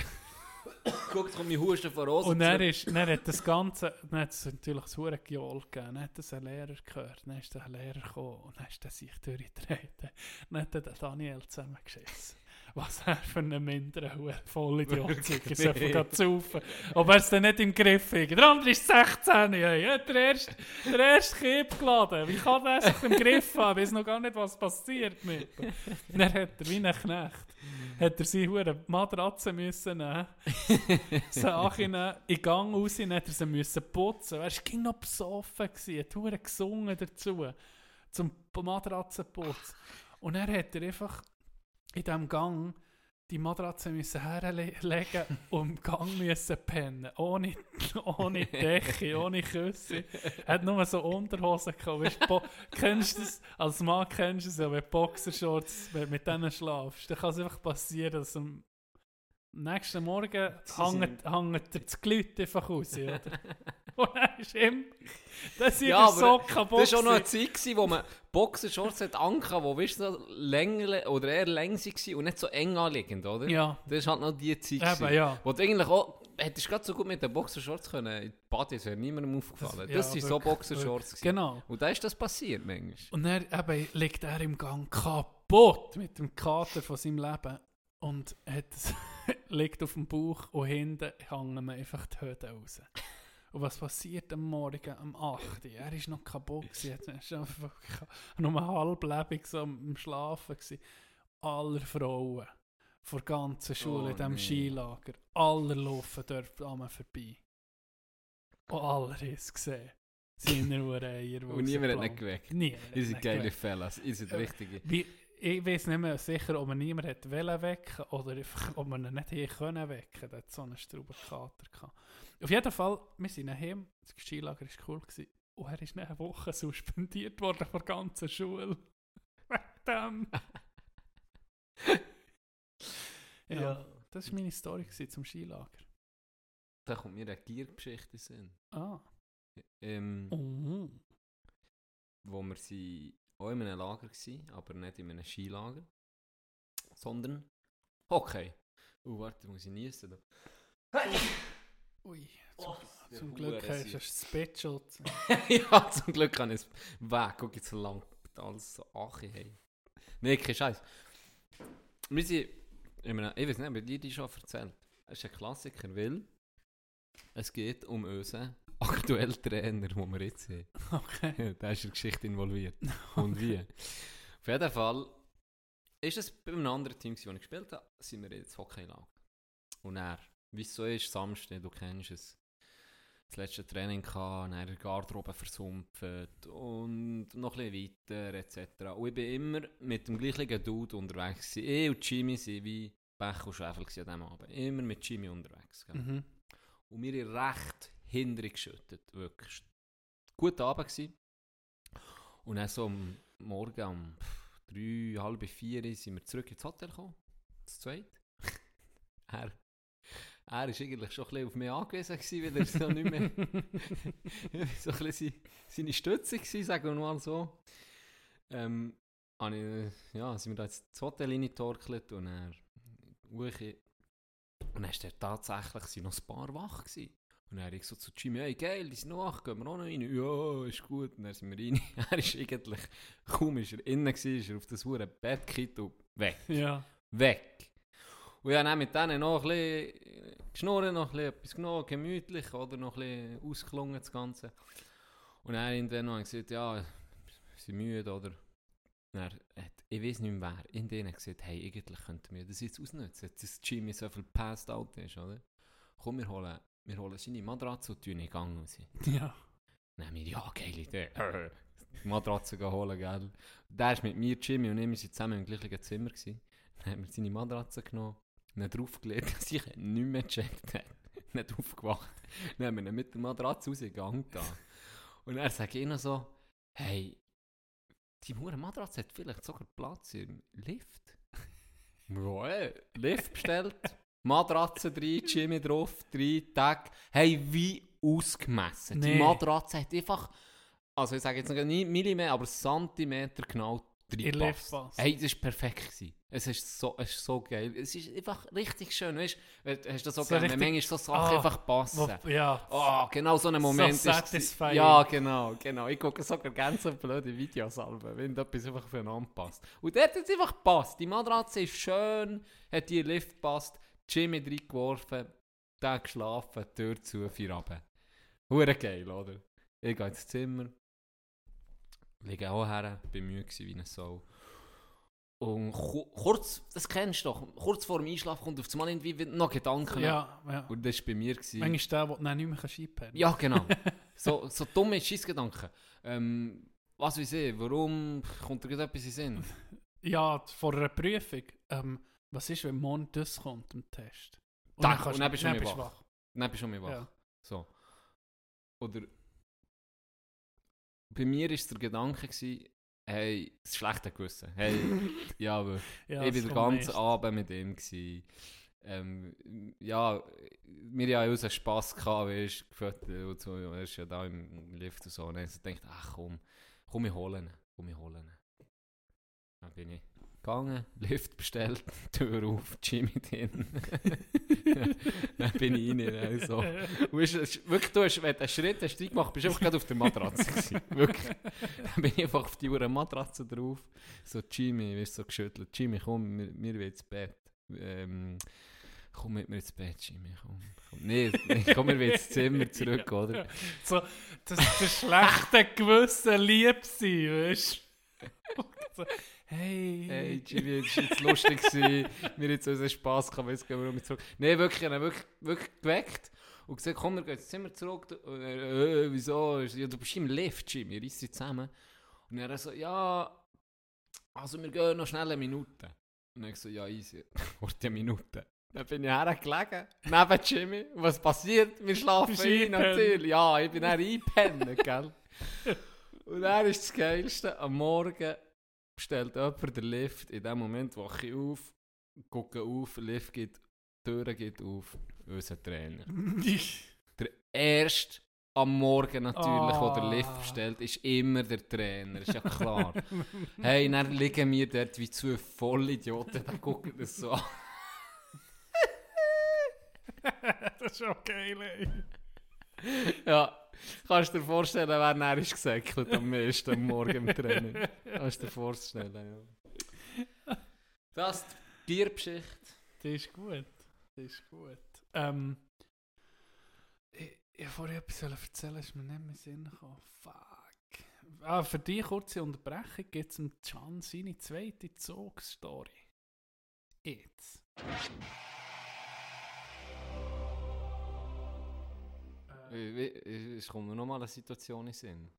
Guck, jetzt kommt mein Husten von Rosen Und er ist, dann hat das Ganze, dann hat es natürlich das hure Geol gegeben, dann hat es ein Lehrer gehört, dann ist der Lehrer gekommen und dann ist er sich durchgetreten. Dann hat er den Daniel zusammengeschissen. Was er für einen minderen Vollidiot ist, einfach gerade zu saufen. Aber er es dann nicht im Griff hat. Der andere ist 16, ey. Er hat der erste, der erste Kipp geladen. Wie kann der sich im Griff haben? Ich weiß noch gar nicht, was passiert mit ihm. Dann hat er wie ein Knecht, hat er seine hure Matratze müssen nehmen Sachen in den Gang raus, dann hat er sie müssen putzen. Er war ging noch besoffen, gewesen, hat hure gesungen dazu. zum Matratzenputz. Und er hat er einfach in diesem Gang die Matratze müssen herlegen und im Gang müssen pennen. Ohne, ohne Decke, ohne Küsse. Er hat nur so Unterhosen gehabt. Bo kennst du das? Als Mann kennst du es ja, wenn Boxershorts wenn mit denen schlafst. Dann kann es einfach passieren, dass am nächsten Morgen hängt, hängt dir das Glüt einfach raus. Oder? Ist. Das ist Ja, ja, so aber kaputt. Das war auch noch eine. Zeit, gewesen, wo man Boxershorts hat angehabt, wo weißt du, länger oder eher länger waren und nicht so eng anliegend, oder? Ja, Das war halt noch die Zeit. eben, gewesen. ja. Wo du eigentlich auch, hättest gerade so gut mit den Boxershorts können, in die Body, das wäre niemandem aufgefallen. Das- Das, ja, sind so Boxershorts. Genau. Und da ist das passiert, manchmal. Und dann eben, liegt er im Gang kaputt mit dem Kater von seinem Leben und hat, liegt auf dem Bauch und hinten hängen wir einfach die Höhe raus. Und was passiert am Morgen, am 8. Uhr? Er ist noch kaputt. Er ist einfach nur halblebig so am Schlafen. Gewesen. Aller Frauen von der ganzen Schule Oh, in diesem nee. Skilager. Alle laufen dort an mir vorbei. Und alle haben es gesehen. Seine Ureier. Und niemand hat nicht geweckt. Niemand Ihr seid geile. Fellas. Ihr seid richtige. Wie, ich weiß nicht mehr sicher, ob man niemand hat wollen wecken oder ob man ihn nicht hier können wecken. Der hat so einen Straubenkater gehabt. Auf jeden Fall, wir sind daheim. Das Skilager war cool. Gewesen. Und er ist nach einer Woche suspendiert worden von der ganzen Schule. Wegen dem. ja, das war meine Story zum Skilager. Da kommt mir eine Giergeschichte in den Sinn. Ah. Ähm, Oh. wo wir sind auch in einem Lager waren, aber nicht in einem Skilager, sondern Hockey. Oh, warte, muss ich niesen. Ui, Oh, zum, der zum Glück hast du das Spitschutz. ja, zum Glück kann ich es weg. Guck jetzt so lang alles so Achi hey. Nee, kein Scheiß. Wir sind, in einem, ich weiß nicht, ob dir die schon erzählt. Es ist ein Klassiker, weil es geht um unseren aktuellen Trainer, den wir jetzt haben. Okay. da ist in die Geschichte involviert. Und wie? Auf jeden Fall ist es bei einem anderen Team, das ich gespielt habe, sind wir jetzt Hockeylager. Und er, wie es so ist, Samstag, du kennst es, das letzte Training gehabt, dann Garderobe versumpft und noch ein bisschen weiter etc. Und ich bin immer mit dem gleichen Dude unterwegs. Ich und Jimmy sind wie Pech und Schwefel an diesem Abend. Immer mit Jimmy unterwegs. Mhm. Und mir recht hinterher geschüttet. Wirklich. Guter Abend gewesen. Und dann so am Morgen um drei, halb vier Uhr sind wir zurück ins Hotel gekommen. Das zweite. er, er ist eigentlich schon ein bisschen auf mich angewiesen gewesen, weil er so nicht mehr so ein bisschen seine, Stütze gewesen, sagen wir mal so. Ähm, habe ich, ja, sind wir da ins Hotel reingetorkelt und er Uche. Und dann er tatsächlich noch ein paar wach gewesen. Und dann habe ich so zu Jimmy, hey geil, die sind noch wach, gehen wir auch noch rein? Ja, ist gut. Und dann sind wir rein. er ist eigentlich, kaum ist er innen gewesen, ist er auf das hure Bett und weg. Ja. Weg. Und ich habe dann mit denen noch ein bisschen geschnurrt, noch ein bisschen etwas genommen, gemütlich, oder noch ein bisschen ausgelungen das Ganze. Und dann irgendwann noch gesagt, ja, sie sind müde, oder? Dann hat, ich weiß nicht mehr wer, in denen gesagt, hey, eigentlich könnten wir das jetzt ausnutzen, dass Jimmy so viel passed out ist, oder? Komm, wir holen, wir holen seine Matratze und tun in den Gang raus. Ja. Dann haben wir, ja, geile Idee. Die Matratze holen, gell. Der ist mit mir, Jimmy und ich, wir sind zusammen im gleichen Zimmer gewesen. Dann haben wir seine Matratze genommen, ihn draufgelegt, dass ich nicht mehr gecheckt hat. Nicht aufgewacht. Dann haben wir ihn mit der Matratze raus in den Gang da. Und er sagt ihnen so, hey, die hure Matratze hat vielleicht sogar Platz im Lift. Ja, ey, Lift bestellt, Matratze drin, Jimmy drauf, drei Tage. Hey, wie ausgemessen. Die Nee. Matratze hat einfach, also ich sage jetzt nicht Millimeter, aber Zentimeter genau Ihr drin Lift passt. Hey, das war perfekt. Gewesen. Es ist so, es ist so geil. Es ist einfach richtig schön. Weißt du, hast du das so, So gerne, manchmal so Sachen Ah, einfach passen. Wo, ja. Oh, genau so ein Moment So ist satisfying. Ja, genau, genau. Ich gucke sogar ganz so blöde Videos an, wenn etwas einfach aufeinander passt. Und dort hat es einfach gepasst. Die Matratze ist schön, hat ihr Lift gepasst, Jimmy reingeworfen, Tag geschlafen, Tür zu, vier runter. Hure geil, oder? Ich gehe ins Zimmer, liege auch her, müde gewesen wie eine Sau. Und ku- kurz, das kennst du doch, kurz vor dem Einschlafen kommt auf einmal irgendwie noch Gedanken. Ja, ja. Und das war bei mir. Gewesen. Manchmal der, der dann nicht mehr einpennen kann. Ja, genau. so, so dumme Schissgedanken. Ähm, was weiß ich, warum kommt dir gerade etwas in Sinn? Ja, vor einer Prüfung. Ähm, was ist, wenn morgen das kommt, im Test? Tag, kannst und dann bist du dann nicht wach. Dann bist du schon wach. Ja. So. Oder bei mir war der Gedanke, gewesen, hey, das schlechte Gewissen. Hey, ja, aber Ja, ich war den ganzen. Abend mit ihm. Gewesen. Ähm, ja, wir hatten ja unseren Spass gehabt, weißt du, und so, er ist ja da im Lift und so. Und dann habe ich ach komm, komm, ich holen komm, ich holen ihn. Dann bin ich gegangen, Lift bestellt, Tür auf, Jimmy drin. dann bin ich rein, also. Und ist wirklich, du hast, wenn du einen Schritt hast gemacht bist du einfach gerade auf der Matratze gewesen. Wirklich. Dann bin ich einfach auf die Uhr Matratze drauf. So, Jimmy, wirst so geschüttelt. Jimmy, komm, wir, wir wollen ins Bett. Ähm, komm mit mir ins Bett, Jimmy, komm. komm. Nee, nee, komm, wir wollen ins Zimmer zurück, oder? So, das, das schlechte Gewissen lieb sein, weißt du? So, hey. Hey, Jimmy, das war jetzt lustig. gewesen. Wir haben jetzt unseren Spass gehabt, jetzt gehen wir wieder zurück. Nein, wirklich, ich habe wirklich, wirklich geweckt und gesagt, komm, wir gehen ins Zimmer zurück. Und er, äh, wieso? Ja, du bist im Lift, Jimmy, reiss dich zusammen. Und er so, ja, also wir gehen noch schnell eine Minute. Und ich so, ja, easy, wurde eine Minute. Dann bin ich hergelegen, neben Jimmy. Und was passiert? Wir schlafen ein, natürlich. Ja, ich bin dann eingepennt, gell. Und dann ist das Geilste, am Morgen bestellt jemand den Lift. In dem Moment wache ich auf, gucke auf, der Lift geht, die Tür geht auf, unser Trainer. Der erste am Morgen natürlich, der den Lift Ah. bestellt, ist immer der Trainer, ist ja klar. hey, dann liegen wir dort wie zwei Vollidioten, dann gucken das so an. das ist geil, ey. Ja, kannst du dir vorstellen, wer näher ist gesäckelt am meisten am Morgen im Training. Kannst du dir vorstellen, ja. Das ist die Gierbschicht. Das ist gut. Das ist gut. Ähm, ich, ich wollte vorhin etwas erzählen, ist mir nicht mehr in den Sinn gekommen. Fuck. Ah, für die kurze Unterbrechung gibt es dem Can seine zweite Zugstory. Jetzt. Es kommt mir nochmal eine Situation in Sinn.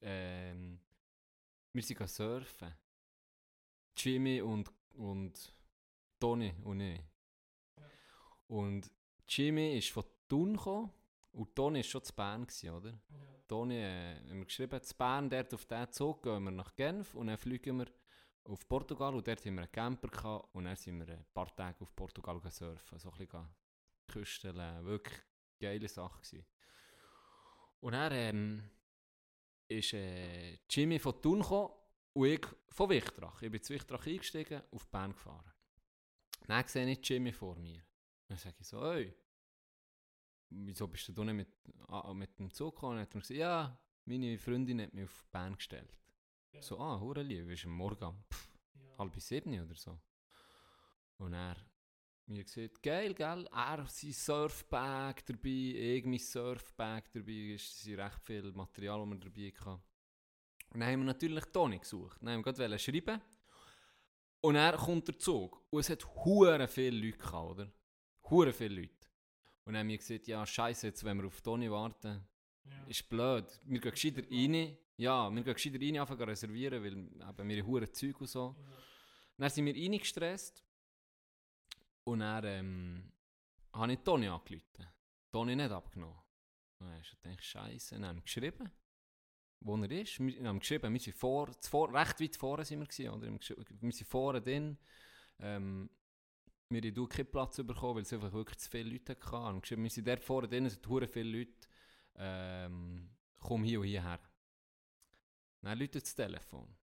Ähm, wir sind surfen. Jimmy und, und Toni und ich. Und Jimmy ist von Thun gekommen und Toni war schon zu Bern, gewesen, oder? Toni äh, haben wir geschrieben, zu Bern, dort auf diesen Zug gehen wir nach Genf und dann fliegen wir auf Portugal und dort haben wir einen Camper gehabt und dann sind wir ein paar Tage auf Portugal surfen. So ein bisschen küsteln, wirklich geile Sache gewesen. Und dann ähm, ist äh, Jimmy von Thun gekommen und ich von Wichtrach. Ich bin zu Wichtrach eingestiegen, auf Bern gefahren. Dann sehe ich Jimmy vor mir. Dann sage ich so, hey, wieso bist du nicht mit, ah, mit dem Zug gekommen? Und hat er gesagt, ja, meine Freundin hat mich auf Bern gestellt. So, ah, hure lieb, ist am Morgen pff, halb sieben oder so. Und er mir gesagt, geil, gell, er sein Surfbag dabei, ich mein Surfbag dabei, es ist recht viel Material, das wir dabei hatten. Und dann haben wir natürlich Toni gesucht. Dann haben wir gerade schreiben. Und er kommt der Zug. Und es hat hure viele Leute gehabt, oder? Hure viele Leute. Und dann haben wir gesagt, ja, scheiße, jetzt wenn wir auf Toni warten, ist blöd. Wir gehen gescheiter rein. Ja, wir gehen gescheiter rein, anfangen reservieren, weil eben wir hure Zeug und so. Dann sind wir reingestresst. Und dann ähm, habe ich Toni angerufen. Toni nicht abgenommen. Dann hast du gedacht, Scheiße. Dann haben wir geschrieben, wo er ist. Wir haben geschrieben, wir sind vor, zuvor, recht weit vorne sind wir gewesen, oder? Wir sind vorne drin. Ähm, wir haben keinen Platz bekommen, weil es einfach wirklich zu viele Leute hatten. Wir sind dort vorne drin, es sind viele Leute. Ähm, komm hier und hierher. Dann läutet das Telefon.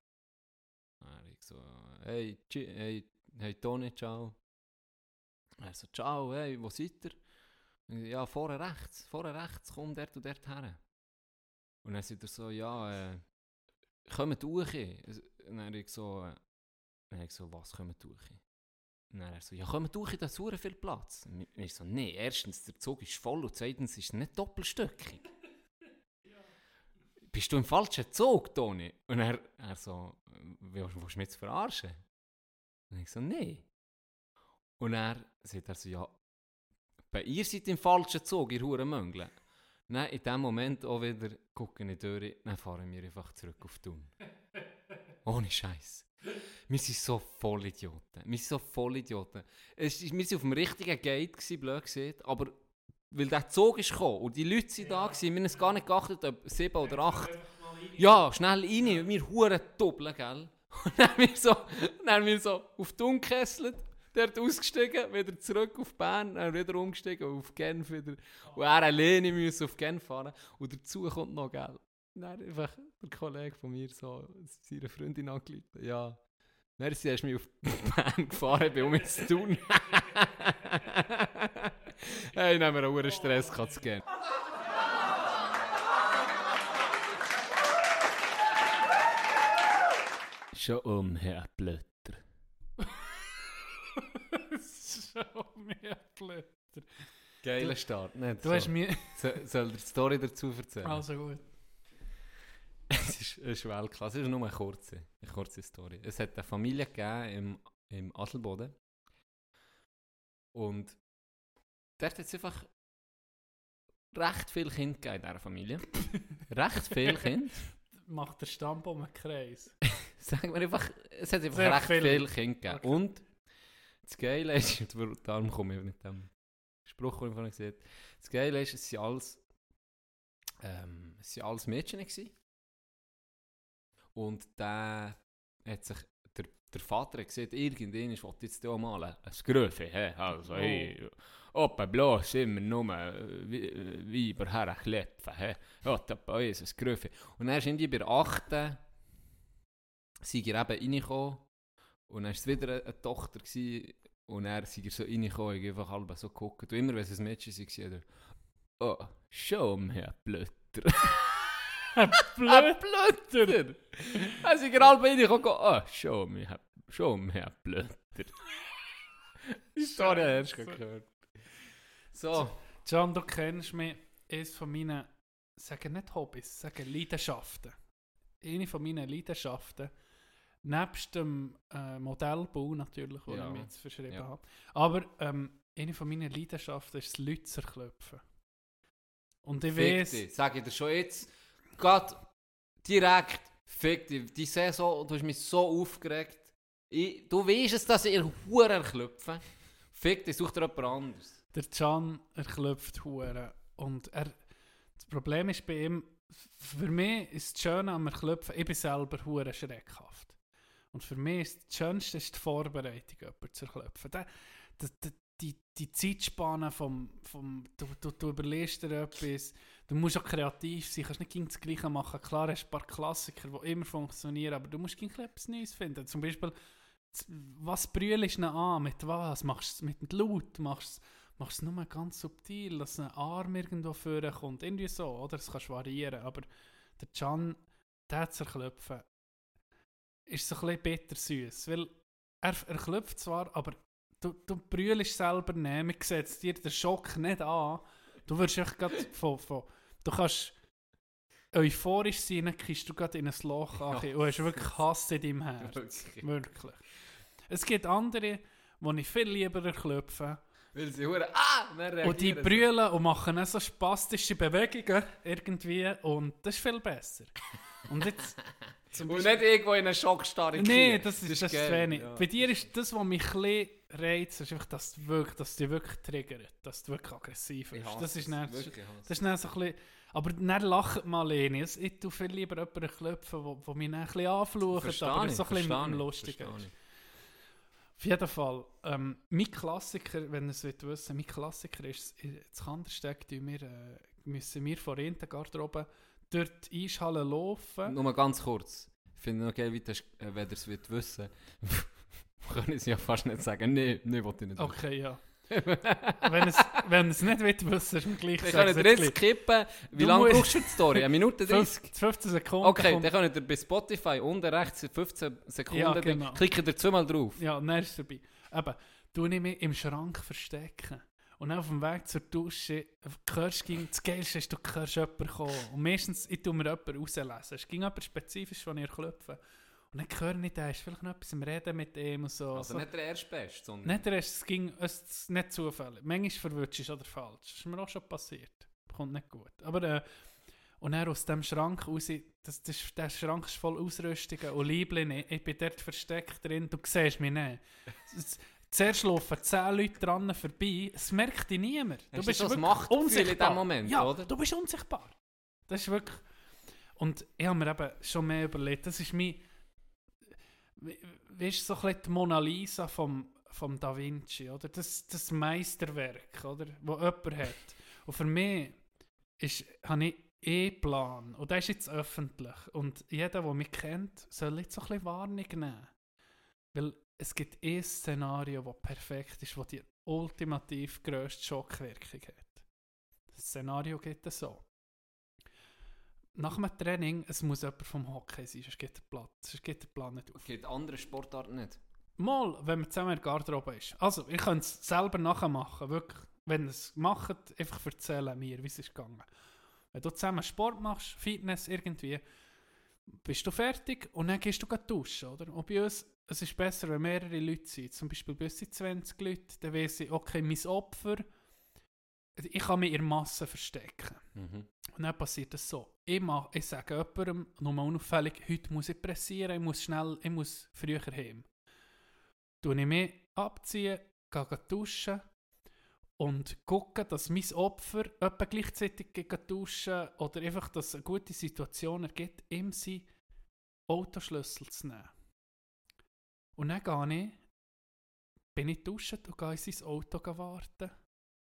Dann habe ich so, hey, hey, hey Toni, ciao. Er so, ciao, hey, wo seid ihr? Ja, vorne rechts, vorne rechts, komm dort und dort her. Und dann sagt er so, ja, äh, kommt durch. Und dann ich so, äh, dann ich so, was, kommt durch? Und dann er so, ja, kommt durch, da ist viel Platz. Und ich so, nee, erstens, der Zug ist voll und zweitens ist er nicht doppelstöckig. Bist du im falschen Zug, Toni? Und er, er so, willst willst du mich jetzt verarschen? Und ich so, nee. Und er sagt er so, ja, bei ihr seid im falschen Zug, ihr Hurenmöngle. Nein, in dem Moment auch wieder gucke ich durch, dann fahren wir einfach zurück auf Thun. Ohne Scheiß. Wir sind so Vollidioten. Wir sind so Vollidioten. Es ist, wir waren auf dem richtigen Gate, gewesen, blöd gesagt, aber weil der Zug ist gekommen und die Leute sind da gewesen, wir haben es gar nicht geachtet, ob sieben oder acht. Ja, schnell rein, wir huren doppeln, gell? Und dann haben wir so, dann haben wir so auf Thun gekesselt, dort ausgestiegen, wieder zurück auf Bern, dann wieder umgestiegen auf Genf wieder. Und er alleine müssen auf Genf fahren. Und dazu kommt noch, gell? Dann einfach der Kollege von mir so, seine Freundin angerufen. Ja, merci, hast du mich auf Bern gefahren, bei um jetzt zu tun. hey, dann haben wir einen Stress gehabt zu gehen. Schon um, Herr Blötter. so mehr Blätter. Geiler Start, nicht Du so. hast mir... So, soll dir die Story dazu erzählen? Also gut. Es ist, es ist Weltklasse. Es ist nur eine kurze, eine kurze Story. Es hat eine Familie gegeben im, im Adelboden. Und dort hat es einfach recht viele Kinder gegeben in dieser Familie. recht viele Kinder. Macht der Stammbaum einen Kreis. Sagen wir einfach, es hat einfach Sehr recht viele. viele Kinder gegeben. Okay. Und das Geile ist, darum komme ich mit dem Spruch, den ich vorhin gesehen habe. Das Geile ist, es sind alles, ähm, es sind alles Mädchen gewesen. Und der hat sich, der, der Vater hat gesagt, irgendwann wollte jetzt hier malen, ein Gröfe, hä? Also, hey, oben bloß immer nur äh, wie- äh, Weiber herklepfen, hä? Ja, da bei uns ein Gröfe. Und dann ist irgendwie bei der achten, sei er eben reingekommen und dann war es wieder eine, eine Tochter gewesen, und er sei er so reingekommen, ich einfach halb so geguckt. Und immer wenn es ein Mädchen war, hat er «Oh, me, Herr Blötter!» Blötter! Er sei er halb reingekommen, «Oh, show me, Herr, show me, Herr Blötter!» Hast du gehört. So, John, du kennst mich, eines von meinen, sagen nicht Hobbys, sagen Leidenschaften. Eine von meinen Leidenschaften, nebst dem äh, Modellbau natürlich, wo Ja. ich mich jetzt verschrieben Ja. habe, aber ähm, eine von meinen Leidenschaften ist das Lützerklopfen. Und ich fick weiß, dich, sag ich dir schon jetzt, Gott, direkt, fick dich, die Saison, du hast mich so aufgeregt. Ich, du weißt es, dass ich Huren klopfe. Fick dich, such dir jemand anderes. der Can, er klopft Huren. Und er, das Problem ist bei ihm, für mich ist das Schöne am Klopfen, ich bin selber Huren schreckhaft. Und für mich ist das Schönste ist die Vorbereitung, jemanden zu klopfen. Der, der, die, die Zeitspanne vom, vom du, du, du überlegst dir etwas, du musst auch kreativ sein, kannst nicht gegen das Gleiche machen. Klar hast du ein paar Klassiker, die immer funktionieren, aber du musst gegen etwas Neues finden. Zum Beispiel, was brüllst du an, mit was? Machst du es mit Laut, machst du es nur ganz subtil, dass ein Arm irgendwo vorkommt, irgendwie so, oder? Das kannst variieren, aber der Can, der zu klopfen, ist so ein bisschen bittersüß, weil er, er klopft zwar, aber du, du brüllst selber nicht, man sieht dir den Schock nicht an, du wirst echt grad von, von, du kannst euphorisch sein, dann kriegst du gerade in ein Loch Ja. ja. und hast wirklich Hass in deinem Herz. Wirklich. Wirklich. Es gibt andere, die ich viel lieber klopfe, Weil sie Huren, ah, und die brüllen und machen so spastische Bewegungen irgendwie und das ist viel besser. Und jetzt zum Und nicht irgendwo in einen Schockstarre Nein, das ist, das ist geil, wenig. ja. Bei dir ist das, was mich ein reizt, ist einfach, dass du wirklich, dass du dich wirklich triggert, dass du wirklich aggressiv Ich bist. hasse Das ist es, dann, wirklich hasse das ist dann so ein bisschen, aber dann lacht mal. Es- Ich tue viel lieber jemanden klopfen, wo mich dann ein bisschen anflucht, Verstehe aber ich, so ein bisschen lustig ist. Auf jeden Fall, ähm, mein Klassiker, wenn ihr es wollt wissen mein Klassiker ist, in Kandersteg wir, äh, müssen wir vor der Garderobe dort die Eishalle laufen. Nur mal ganz kurz. Ich finde noch geil, wie das, äh, wenn ihr es wollt wissen können sie ja fast nicht sagen, nee, nee, wollte ich nicht wissen. Okay, ja. wenn es wenn es nicht will wissen, ist mir gleich Wir können jetzt gleich. skippen. Wie Du lange brauchst du die Story? Eine Minute 30? 15 15 Sekunden. Okay, kommt- dann könnt ihr bei Spotify unten rechts 15 Sekunden, Ja, genau. klickt ihr zweimal drauf. Ja, dann ist es dabei. Eben, du ich mich im Schrank verstecken. Und auf dem Weg zur Dusche hörst du, das Geilste ist, du hörst jemanden kommen. Und meistens, ich tue mir jemanden rauslesen. Es ging jemand spezifisch, von ihr klopfen. Und dann höre ich den, ist vielleicht noch etwas im Reden mit ihm und so. Also so. nicht der Erstbeste, sondern... Nicht der Rest, es ging es nicht zufällig. Manchmal verwirrst du oder falsch. Das ist mir auch schon passiert. kommt nicht gut. Aber, äh, und dann aus dem Schrank raus, das, das, der Schrank ist voll Ausrüstungen und Liebling, ich, ich bin dort versteckt drin, du siehst mich nicht. Zuerst laufen 10 Leute dran vorbei, es merkt dich niemand. Du Hast bist so wirklich Machtgefühl in unsichtbar. dem Moment, ja, oder? du bist unsichtbar. Das ist wirklich... Und ich habe mir eben schon mehr überlegt, das ist mein... Wie ist so ein bisschen die Mona Lisa vom, vom Da Vinci, oder? Das, das Meisterwerk, oder? Wo jemand hat. Und für mich ist, habe ich eh Plan. Und der ist jetzt öffentlich. Und jeder, der mich kennt, soll jetzt so ein bisschen Warnung nehmen. Weil es gibt ein Szenario, das perfekt ist, das die ultimativ grösste Schockwirkung hat. Das Szenario geht es so. Nach einem Training, es muss jemand vom Hockey sein, sonst geht der Platz, sonst geht der Plan nicht auf. Geht andere Sportarten nicht. Mal, wenn man zusammen in der Garderobe ist. Also, ich könnte es selber nachmachen, wirklich. Wenn ihr es macht, einfach erzählen mir, wie es ist gegangen. Wenn du zusammen Sport machst, Fitness irgendwie, bist du fertig und dann gehst du duschen, oder? Und bei uns, es ist besser, wenn mehrere Leute sind. Zum Beispiel bei uns sind 20 Leute, dann weiss ich, okay, mein Opfer, ich kann mich in der Masse verstecken. Mhm. Und dann passiert es so. Ich, mach, ich sage jemandem, nochmal unauffällig, heute muss ich pressieren, ich muss schnell, ich muss früher heim. Tue ich mich abziehen, gehe duschen und gucke, dass mein Opfer etwa gleichzeitig duschen oder einfach, dass es eine gute Situation ergibt, ihm seinen Autoschlüssel zu nehmen. Und dann gehe ich, bin ich duschen und gehe in sein Auto warten.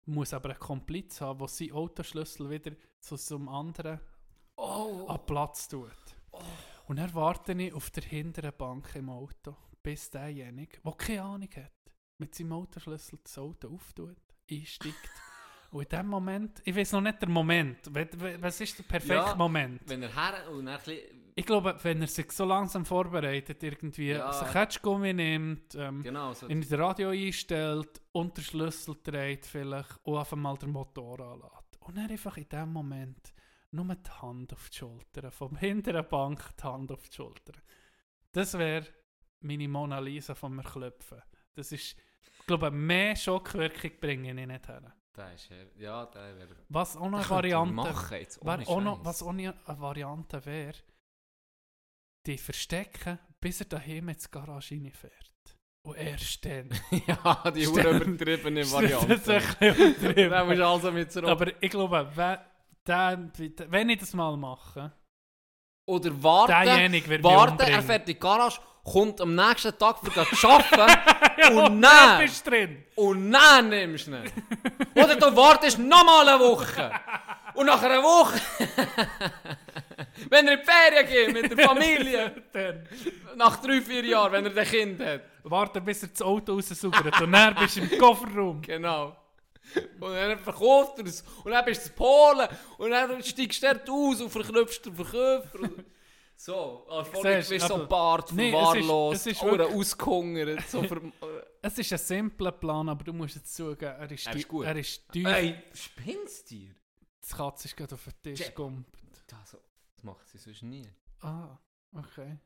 Muss aber einen Kompliz haben, der seinen Autoschlüssel wieder zu so einem anderen Oh! an Platz tut. Und dann warte ich auf der hinteren Bank im Auto, bis derjenige, der keine Ahnung hat, mit seinem Autoschlüssel das Auto auftut, einsteigt. Und in dem Moment, ich weiß noch nicht der Moment, was ist der perfekte Ja, Moment? Wenn er her und ein bisschen, Ich glaube, wenn er sich so langsam vorbereitet, irgendwie Ja. sich Ketschgummi nimmt, ähm, genau, so, in das Radio einstellt und den Schlüssel dreht vielleicht und einfach mal den Motor anlässt. Und dann einfach in dem Moment nur die Hand auf die Schulter, vom hinteren Bank die Hand auf die Schulter. Das wäre meine Mona Lisa von mir klopfen. Das ist, ich glaube, mehr Schockwirkung bringe ich nicht her. der ist, her- ja, der wäre, Was auch noch der eine könnte ich Variante machen jetzt, Wär ohne auch noch, Scheiß. was auch noch eine Variante wäre, die verstecken, bis er daheim ins Garage reinfährt. Und erst dann. ja, die hure übertriebene Das ist Variante. bisschen übertrieben. Dann musst du also mit zurück. Aber ich glaube, wenn, dann, wenn ich das mal mache, Oder warten, derjenige wird mich warten, er fährt in die Garage, kommt am nächsten Tag für zu arbeiten Ja, und dann bist drin. und dann nimmst du ihn. Oder du wartest nochmal eine Woche. Und nach einer Woche, wenn er in die Ferien geht mit der Familie, Dann nach drei, vier Jahren, wenn er ein Kind hat. warte, bis er das Auto raussaugert und dann bist du im Kofferraum. Genau. Und dann verkauft er es. Und dann bist du in Polen. Und dann steigst du dort aus und verknüpfst den Verkäufer. So, also Siehst, bist so Bart, Nee, es ist- es ist wirklich- ausgehungert. So Es ist ein simpler Plan, aber du musst jetzt zugeben, er ist, Er ist gut. Er ist tief. Ey, spinnst du dir? Die Katze ist gerade auf den Tisch gekommen. Das, das macht sie sonst nie. Ah, okay.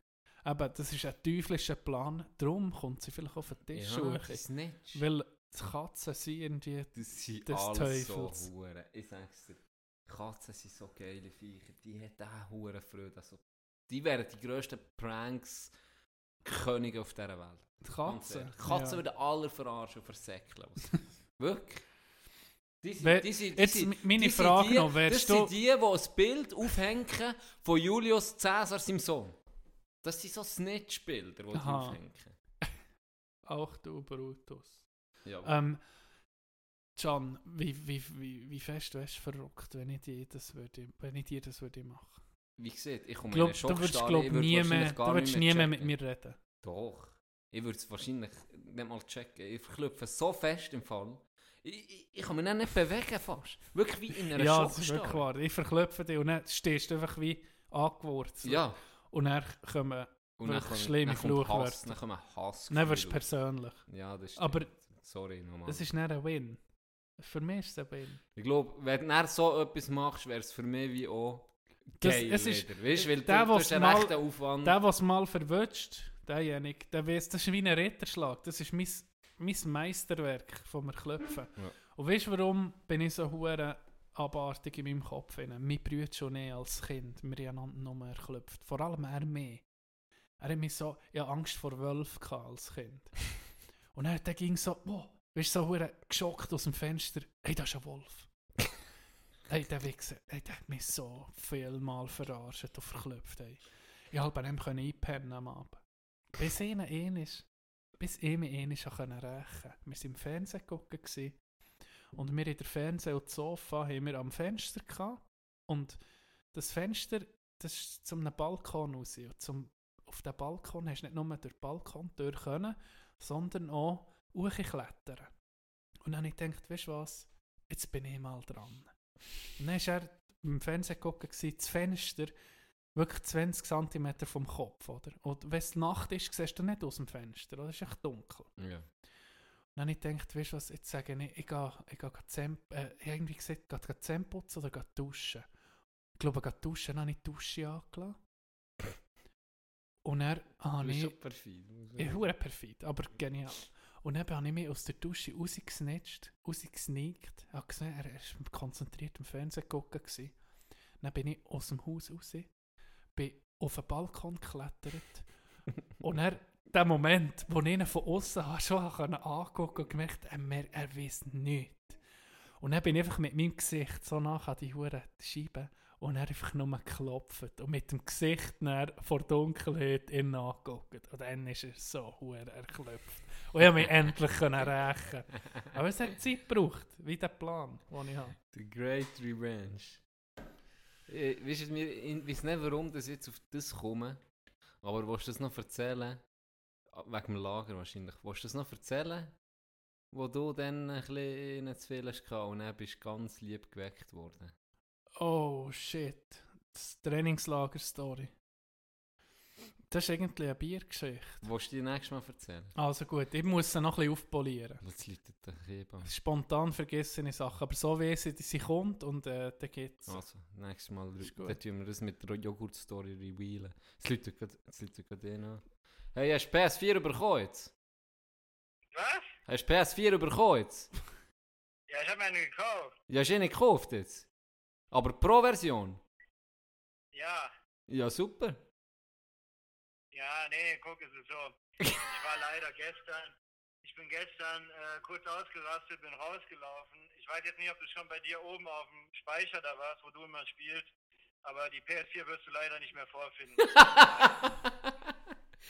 Aber das ist ein teuflischer Plan, darum kommt sie vielleicht auf den Tisch Ja, das ist nicht. Weil die Katzen sind irgendwie... Das sind Des alles so Teufels. Huren. Ich sag's dir. Katzen sind so geile Viecher. Die hat auch Huren Freude. Also, die wären die grössten Pranks Könige auf dieser Welt. Die Katzen. ehrlich. Katzen ja. würden alle verarschen und versäckeln. Wirklich. Die sind, Wer- die sind, die Jetzt sind, meine die Frage die, noch, wärst Das du- sind die, die ein Bild aufhängen von Julius Caesar, seinem Sohn. Das sind so Snitch-Bilder, die die Aha. aufhängen. Auch du, Brutus. Ja, Ähm, Can, wie, wie, wie, wie fest wärst du verrückt, wenn ich dir das würde, wenn ich dir das würde machen? wie gesagt, ich komme Glaub, in einen du würdest glaub, ich würd nie mehr, du würdest nicht nie mehr mit mir reden. Doch. Ich würde es wahrscheinlich nicht mal checken. Ich verklüpfe so fest im Fall. Ich, ich, kann mich nicht bewegen fast. Wirklich wie in einer Ja, das ist wirklich Schockstarre. wahr. Ich verklopfe dich und dann stehst du einfach wie angewurzelt. Ja. Und dann kommen, Und Wirklich schlimme dann kommt Fluchwörter. Dann kommen Hass. dann wirst du persönlich. Ja, das stimmt. Aber Sorry nochmal. das ist nicht ein Win. Für mich ist es ein Win. Ich glaube, wenn du so etwas machst, wäre es für mich wie auch Das- geil es ist-. Weißt weil der, du, du was einen mal- rechten Aufwand. Der, der es mal verwünscht, derjenige, der weiss, das ist wie ein Ritterschlag. Das ist mein, mein Meisterwerk von mir Klopfen. Ja. Und weißt du, warum bin ich so hure abartig in meinem Kopf. Rein. Mein Bruder schon nicht als Kind. Wir haben einander nur erklüpft. Vor allem er mehr. Er hat mich so, ich hatte Angst vor Wölfen als Kind. Und dann der ging so, wow, bist so hure geschockt aus dem Fenster. Hey, das ist ein Wolf. hey, der Wichser, hey, der hat mich so viel mal verarscht und verklüpft. Hey. Ich konnte nicht mehr einpennen am Abend. Bis ihnen ähnlich, bis ich mich ähnlich rächen konnte. Wir waren im Fernsehen gucken und wir in der Fernsehen und Sofa haben wir am Fenster gehabt. Und das Fenster, das ist zum einem Balkon raus. Und zum, auf den Balkon hast du nicht nur durch die Balkontür können, sondern auch hochklettern. Und dann habe ich gedacht, weißt du was, jetzt bin ich mal dran. Und dann war er im Fernsehen gucken, das Fenster wirklich 20 cm vom Kopf. Oder? Und wenn es Nacht ist, siehst du nicht aus dem Fenster, oder? es ist echt dunkel. Ja. Und dann habe ich gedacht, weißt du was, jetzt sage ich, ich gehe, ich gehe Zähne, äh, ich habe irgendwie gesagt, gehe ich Zähne putzen oder gehe duschen. Ich glaube, ich gehe duschen, dann habe ich die Dusche angelassen. Und er habe ich... schon perfid. Ja, hure perfid, aber genial. Und dann habe ich mich aus der Dusche rausgesnitcht, rausgesneakt. Ich habe gesehen, er war konzentriert im Fernsehen gucken. Gewesen. Dann bin ich aus dem Haus raus, bin auf den Balkon geklettert. und er, der Moment, wo ich ihn von außen schon angucken und gemerkt, er, er weiß nichts. Und dann bin ich einfach mit meinem Gesicht so nach an die hure Scheibe und er einfach nur geklopft und mit dem Gesicht vor Dunkelheit ihn angeguckt. Und dann ist er so hure erklopft. Und ich habe mich endlich rächen. Aber es hat Zeit gebraucht, wie der Plan, den ich habe. The Great Revenge. Ich ich weiß nicht, warum das jetzt auf das komme, aber willst du das noch erzählen? Ah, Wegen dem Lager wahrscheinlich. Willst du das noch erzählen? Wo du dann ein bisschen zu viel hast und dann bist du ganz lieb geweckt worden. Oh shit. Das Trainingslager-Story. Das ist eigentlich eine Biergeschichte. Willst du die nächstes Mal erzählen? Also gut, ich muss sie noch ein bisschen aufpolieren. Jetzt läutet der Hebamme. Spontan vergessene Sachen, aber so wie sie, sie kommt und äh, dann geht's. Also, nächstes Mal Ist gut. dann tun wir das mit der Joghurt-Story revealen. Es läutet es gerade den an. Hey, hast du PS4 bekommen jetzt? Was? Hast du PS4 bekommen jetzt? Ja, ich habe mir eine gekauft. Ja, hast du nicht gekauft jetzt? Aber Pro-Version? Ja. Ja, super. Ja, nee, guck, es ist so. Ich war leider gestern, ich bin gestern äh, kurz ausgerastet, bin rausgelaufen. Ich weiß jetzt nicht, ob du schon bei dir oben auf dem Speicher da warst, wo du immer spielst. Aber die PS4 wirst du leider nicht mehr vorfinden.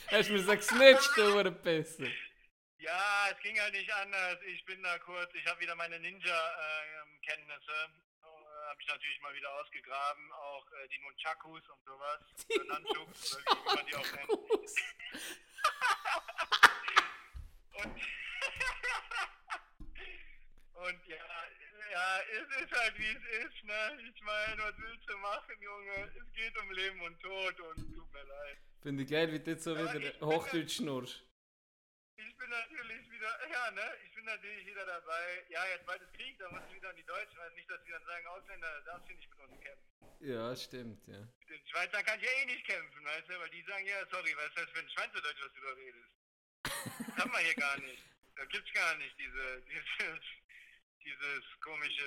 Hast du mir so gesnitcht, du Hurenpisser? ja, es ging halt nicht anders. Ich bin da kurz, ich habe wieder meine Ninja-Kenntnisse. Äh, habe ich natürlich mal wieder ausgegraben. Auch äh, die Nunchakus und sowas. Oder Nunchuks, oder wie man die auch nennt. Und, und ja, ja, es ist halt wie es ist, ne? Ich meine, was willst du machen, Junge? Es geht um Leben und Tod und tut mir leid. Finde ich geil, wie du jetzt so Aber wieder Hochdeutsch schnurrst. Ich bin natürlich wieder, ja, ne? Ich bin natürlich wieder dabei. Ja, jetzt bald ist Krieg, da muss ich wieder an die Deutschen, also nicht, dass die dann sagen, Ausländer, darfst du nicht mit uns kämpfen. Ja, stimmt, ja. Mit den Schweizern kann ich ja eh nicht kämpfen, weißt du? Weil die sagen, ja, sorry, was ist das für ein Schweizerdeutsch, was du da redest? Das haben wir hier gar nicht. Da gibt's gar nicht diese, dieses, dieses komische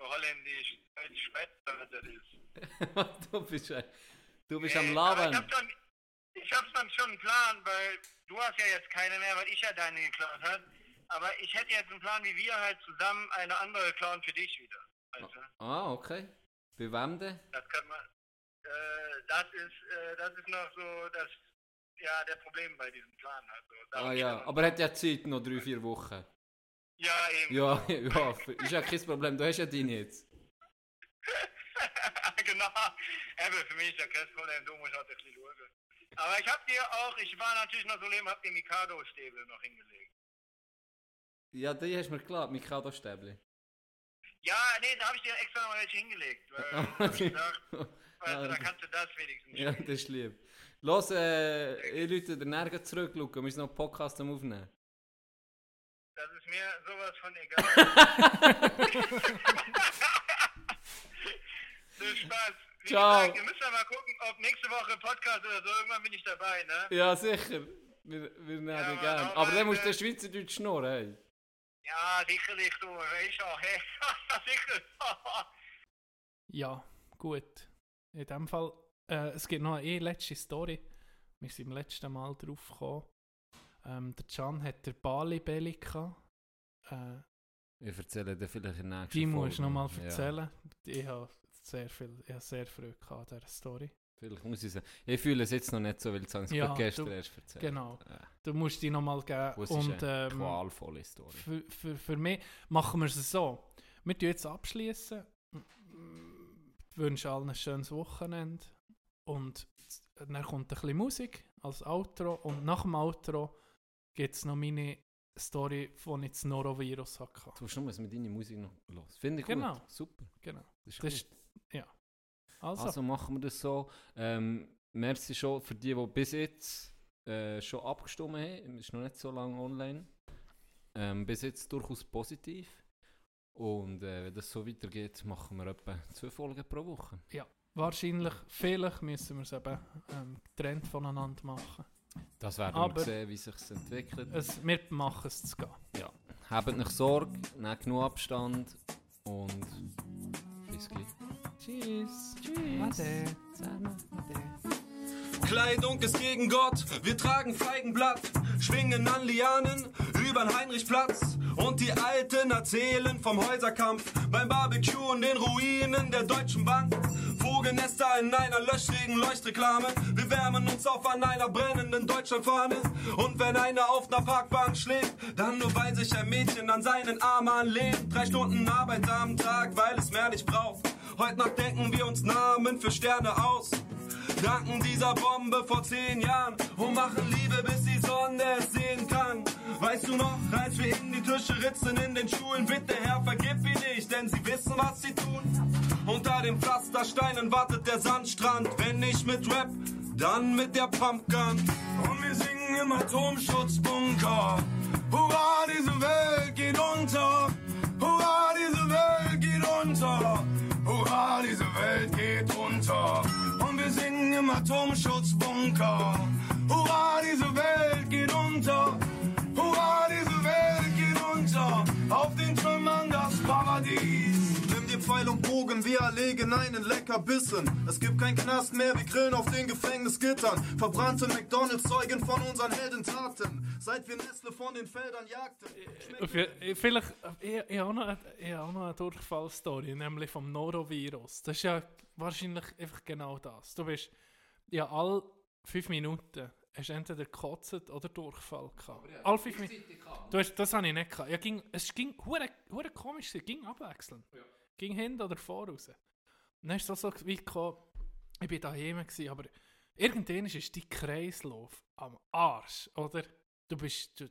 holländisch Schweizer, was das ist. du bist, du bist Nee, am Labern. Ich hab dann schon einen Plan, weil du hast ja jetzt keine mehr, weil ich ja deine geklaut habe. Aber ich hätte jetzt einen Plan, wie wir halt zusammen eine andere klauen für dich wieder. Weißt du? Ah, okay. Bei wem denn? Das kann man. Äh, das ist, äh, das ist noch so das, ja, der Problem bei diesem Plan. Also, Ah ja, dann. aber er hat ja Zeit, noch drei, vier Wochen. Ja, eben. Ja, ja, ist ja kein Problem, du hast ja deine jetzt. genau. Eben, für mich ist ja kein Problem, du musst halt ein bisschen schauen. Aber ich hab dir auch, ich war natürlich noch so leben, hab dir Mikado-Stäbe noch hingelegt. Ja, die hast du mir geglaubt, Mikado-Stäbli. Ja, nee, da habe ich dir extra noch mal welche hingelegt. Weil, hab ich gedacht, du, da kannst du das wenigstens. Ja, das ist lieb. Los, äh, ich Leute, der Nergen zurück, Luca, wir müssen noch einen Podcast am aufnehmen. Das ist mir sowas von egal. das ist Spaß. Wie Ciao. gesagt, ihr müsst ja mal gucken, ob nächste Woche Podcast oder so, irgendwann bin ich dabei, ne? Ja, sicher. Wir, wir nehmen Ja, gerne. aber dann musst du äh, den Schweizerdeutsch schnurren, hey. Ja, sicherlich, du, weißt auch, hey, sicher. Ja, gut. In dem Fall, äh, es gibt noch eine letzte Story. Wir sind im letzten Mal drauf gekommen. Ähm, der Can hat der Bali Belly gehabt. Äh, Ich erzähle dir vielleicht in der nächsten die musst du noch mal Ja. erzählen. Ich habe sehr viel, ich habe sehr Freude an dieser Story. Vielleicht muss ich sagen. Ich fühle es jetzt noch nicht so, weil ich es Ja, gestern du- erst erzählt Genau. Ja. Du musst die noch mal geben. Und es Und ist eine ähm, qualvolle Story. für, für, für mich machen wir es so. Wir tun jetzt abschließen. Wünsche allen ein schönes Wochenende. Und dann kommt ein bisschen Musik als Outro. Und nach dem Outro gibt es noch meine Story, von ich das Norovirus hatte. Du musst nur mit deiner Musik noch los. Finde ich Genau. gut. Super. Genau. Das ist Das ja. Also, Also machen wir das so. Ähm, merci schon für die, die bis jetzt äh, schon abgestimmt haben. Ist noch nicht so lange online. Ähm, bis jetzt durchaus positiv. Und äh, wenn das so weitergeht, machen wir etwa zwei Folgen pro Woche. wahrscheinlich, vielleicht müssen wir es eben ähm, getrennt voneinander machen. Das werden Aber- wir sehen, wie sich entwickelt. Es, wir machen es zu gehen. Habt nicht Sorge, nehmt genug Abstand und bis gleich. Tschüss. Tschüss. Zusammen. Ade. Kleidung ist gegen Gott, wir tragen Feigenblatt, schwingen an Lianen übern Heinrichplatz. Und die Alten erzählen vom Häuserkampf beim Barbecue in den Ruinen der Deutschen Bank. Vogelnester in einer löchrigen Leuchtreklame. Wir wärmen uns auf an einer brennenden Deutschlandfahne. Und wenn einer auf einer Parkbank schläft, dann nur weil sich ein Mädchen an seinen Arm anlehnt. Drei Stunden Arbeit am Tag, weil es mehr nicht braucht. Heute Nacht denken wir uns Namen für Sterne aus. Danken dieser Bombe vor zehn Jahren und machen Liebe, bis die Sonne es sehen kann. Weißt du noch, als wir in die Tische ritzen in den Schulen, bitte Herr, vergib ihnen nicht, denn sie wissen, was sie tun. Unter den Pflastersteinen wartet der Sandstrand, wenn nicht mit Rap, dann mit der Pumpgun. Und wir singen im Atomschutzbunker. Hurra, diese Welt geht unter. Hurra, diese Welt geht unter. Hurra, diese Welt geht unter. Und wir singen im Atomschutzbunker. Hurra, diese Welt geht unter. Hurra, diese Welt geht unter. Auf den Trümmern das Paradies. Pfeil und Bogen, wir erlegen einen Leckerbissen. Es gibt kein Knast mehr, wir grillen auf den Gefängnisgittern. Verbrannte McDonalds zeugen von unseren Heldentaten. Seit wir Nestle von den Feldern jagten. Je- eh, Vielleicht, ich, ich habe noch, eine- ich habe noch eine Durchfallstory, nämlich vom Norovirus. Das ist ja wahrscheinlich einfach genau das. Du bist ja all fünf Minuten hast du entweder gekotzt oder Durchfall gehabt. All fünf Minuten. Du hast, das habe ich nicht gehabt. Ja, ging, es ging hure, hure komisch, es ging abwechselnd. Ging hinten oder voraus. Und dann ist es so wie gekommen, ich war daheim, gewesen, aber irgendwann ist dein Kreislauf am Arsch, oder? Du bist, du,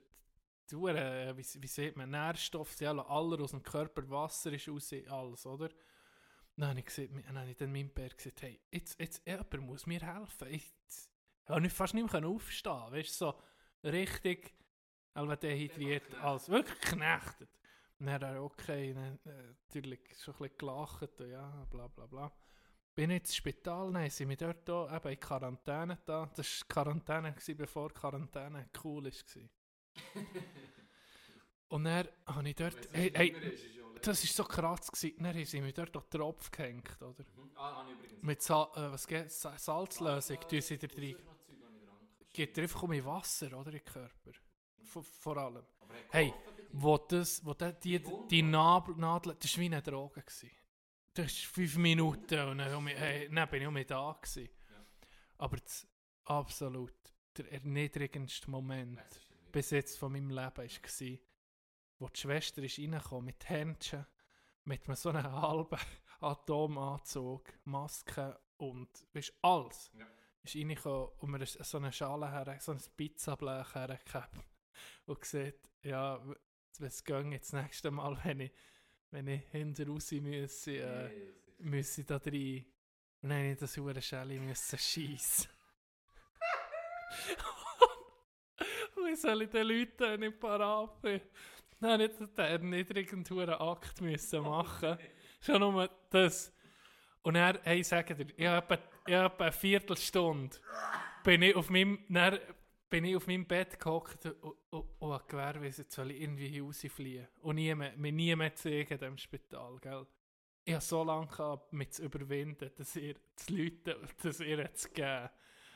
du äh, wie, wie sieht man, Nährstoffe, sie alle aller aus dem Körper, Wasser ist raus, alles, oder? Dann habe ich, gesagt, dann habe ich dann meinem Bär gesagt, hey, jetzt, jetzt, jemand muss mir helfen. Ich, nicht- fast nicht mehr aufstehen weißt du, so richtig also dehydriert, alles, wirklich geknechtet. Dann hat er, okay, dann, äh, natürlich schon ein bisschen gelacht, und ja, bla bla bla. Bin ich ins Spital, nein, sind wir dort da, eben in Quarantäne da. Das war Quarantäne, gewesen, bevor Quarantäne cool war. Und dann habe ich dort, hey, hey, das war so krass, gewesen. dann sie mir dort an den Tropf gehängt, oder? Mit Sa äh, was geht, Sa Salzlösung, tun sie da rein. Geht einfach um in Wasser, oder, in den Körper. Vor, vor allem. Hey, wo das, wo das, die, die Nabel, Nadel, das war wie eine Droge. Gewesen. Das ist fünf Minuten und dann, hey, dann bin ich um mich da gewesen. Aber das, absolut der erniedrigendste Moment bis jetzt von meinem Leben war, wo die Schwester ist reingekommen mit Händchen, mit so einem halben Atomanzug, Maske und weißt, alles. Ist reingekommen und mir so eine Schale her, so ein Pizzablech hergegeben und gesagt, ja, w- wenn es geht, das nächste Mal, wenn ich, wenn ich hinten raus müsse, äh, müsse ich da rein. Und dann musste ich das hure Schelle müssen schiessen. Wie soll ich den Leuten nicht parat bin? Dann habe ich den erniedrigenden Akt müssen machen. Schon nur das. Und dann, hey, ich sage dir, ich habe etwa, ich etwa eine Viertelstunde bin ich auf meinem, dann bin ich auf meinem Bett gehockt und, und, und habe gewährt, jetzt soll irgendwie rausfliehen. Und nie mehr, mir nie mehr zeigen in diesem Spital, gell? ich habe so lange gehabt, mich zu überwinden, dass ihr zu Leuten, dass ihr zu geben.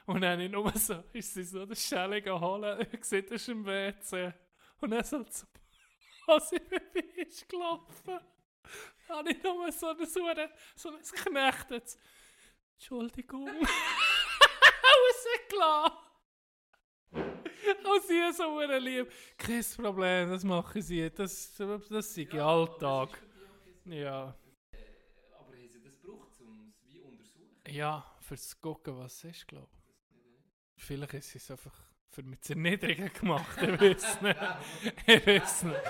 Und dann ich nur so, ist sie so den Schelle geholt, ich sehe, das im WC. Und dann so, zu- als ich vorbei ist gelaufen, habe ich nur so ein, so ein, so ein knechtes, Entschuldigung, rausgelassen. Und sie so eine lieb. Kein Problem, das machen sie. Das, das ist ihr Alltag. Ja. Aber haben sie das gebraucht, um es wie untersuchen? Ja, fürs Gucken, was es ist, glaube ich. Vielleicht ist es einfach für mich zu erniedrigen gemacht. Ich weiß nicht. Ich weiß nicht.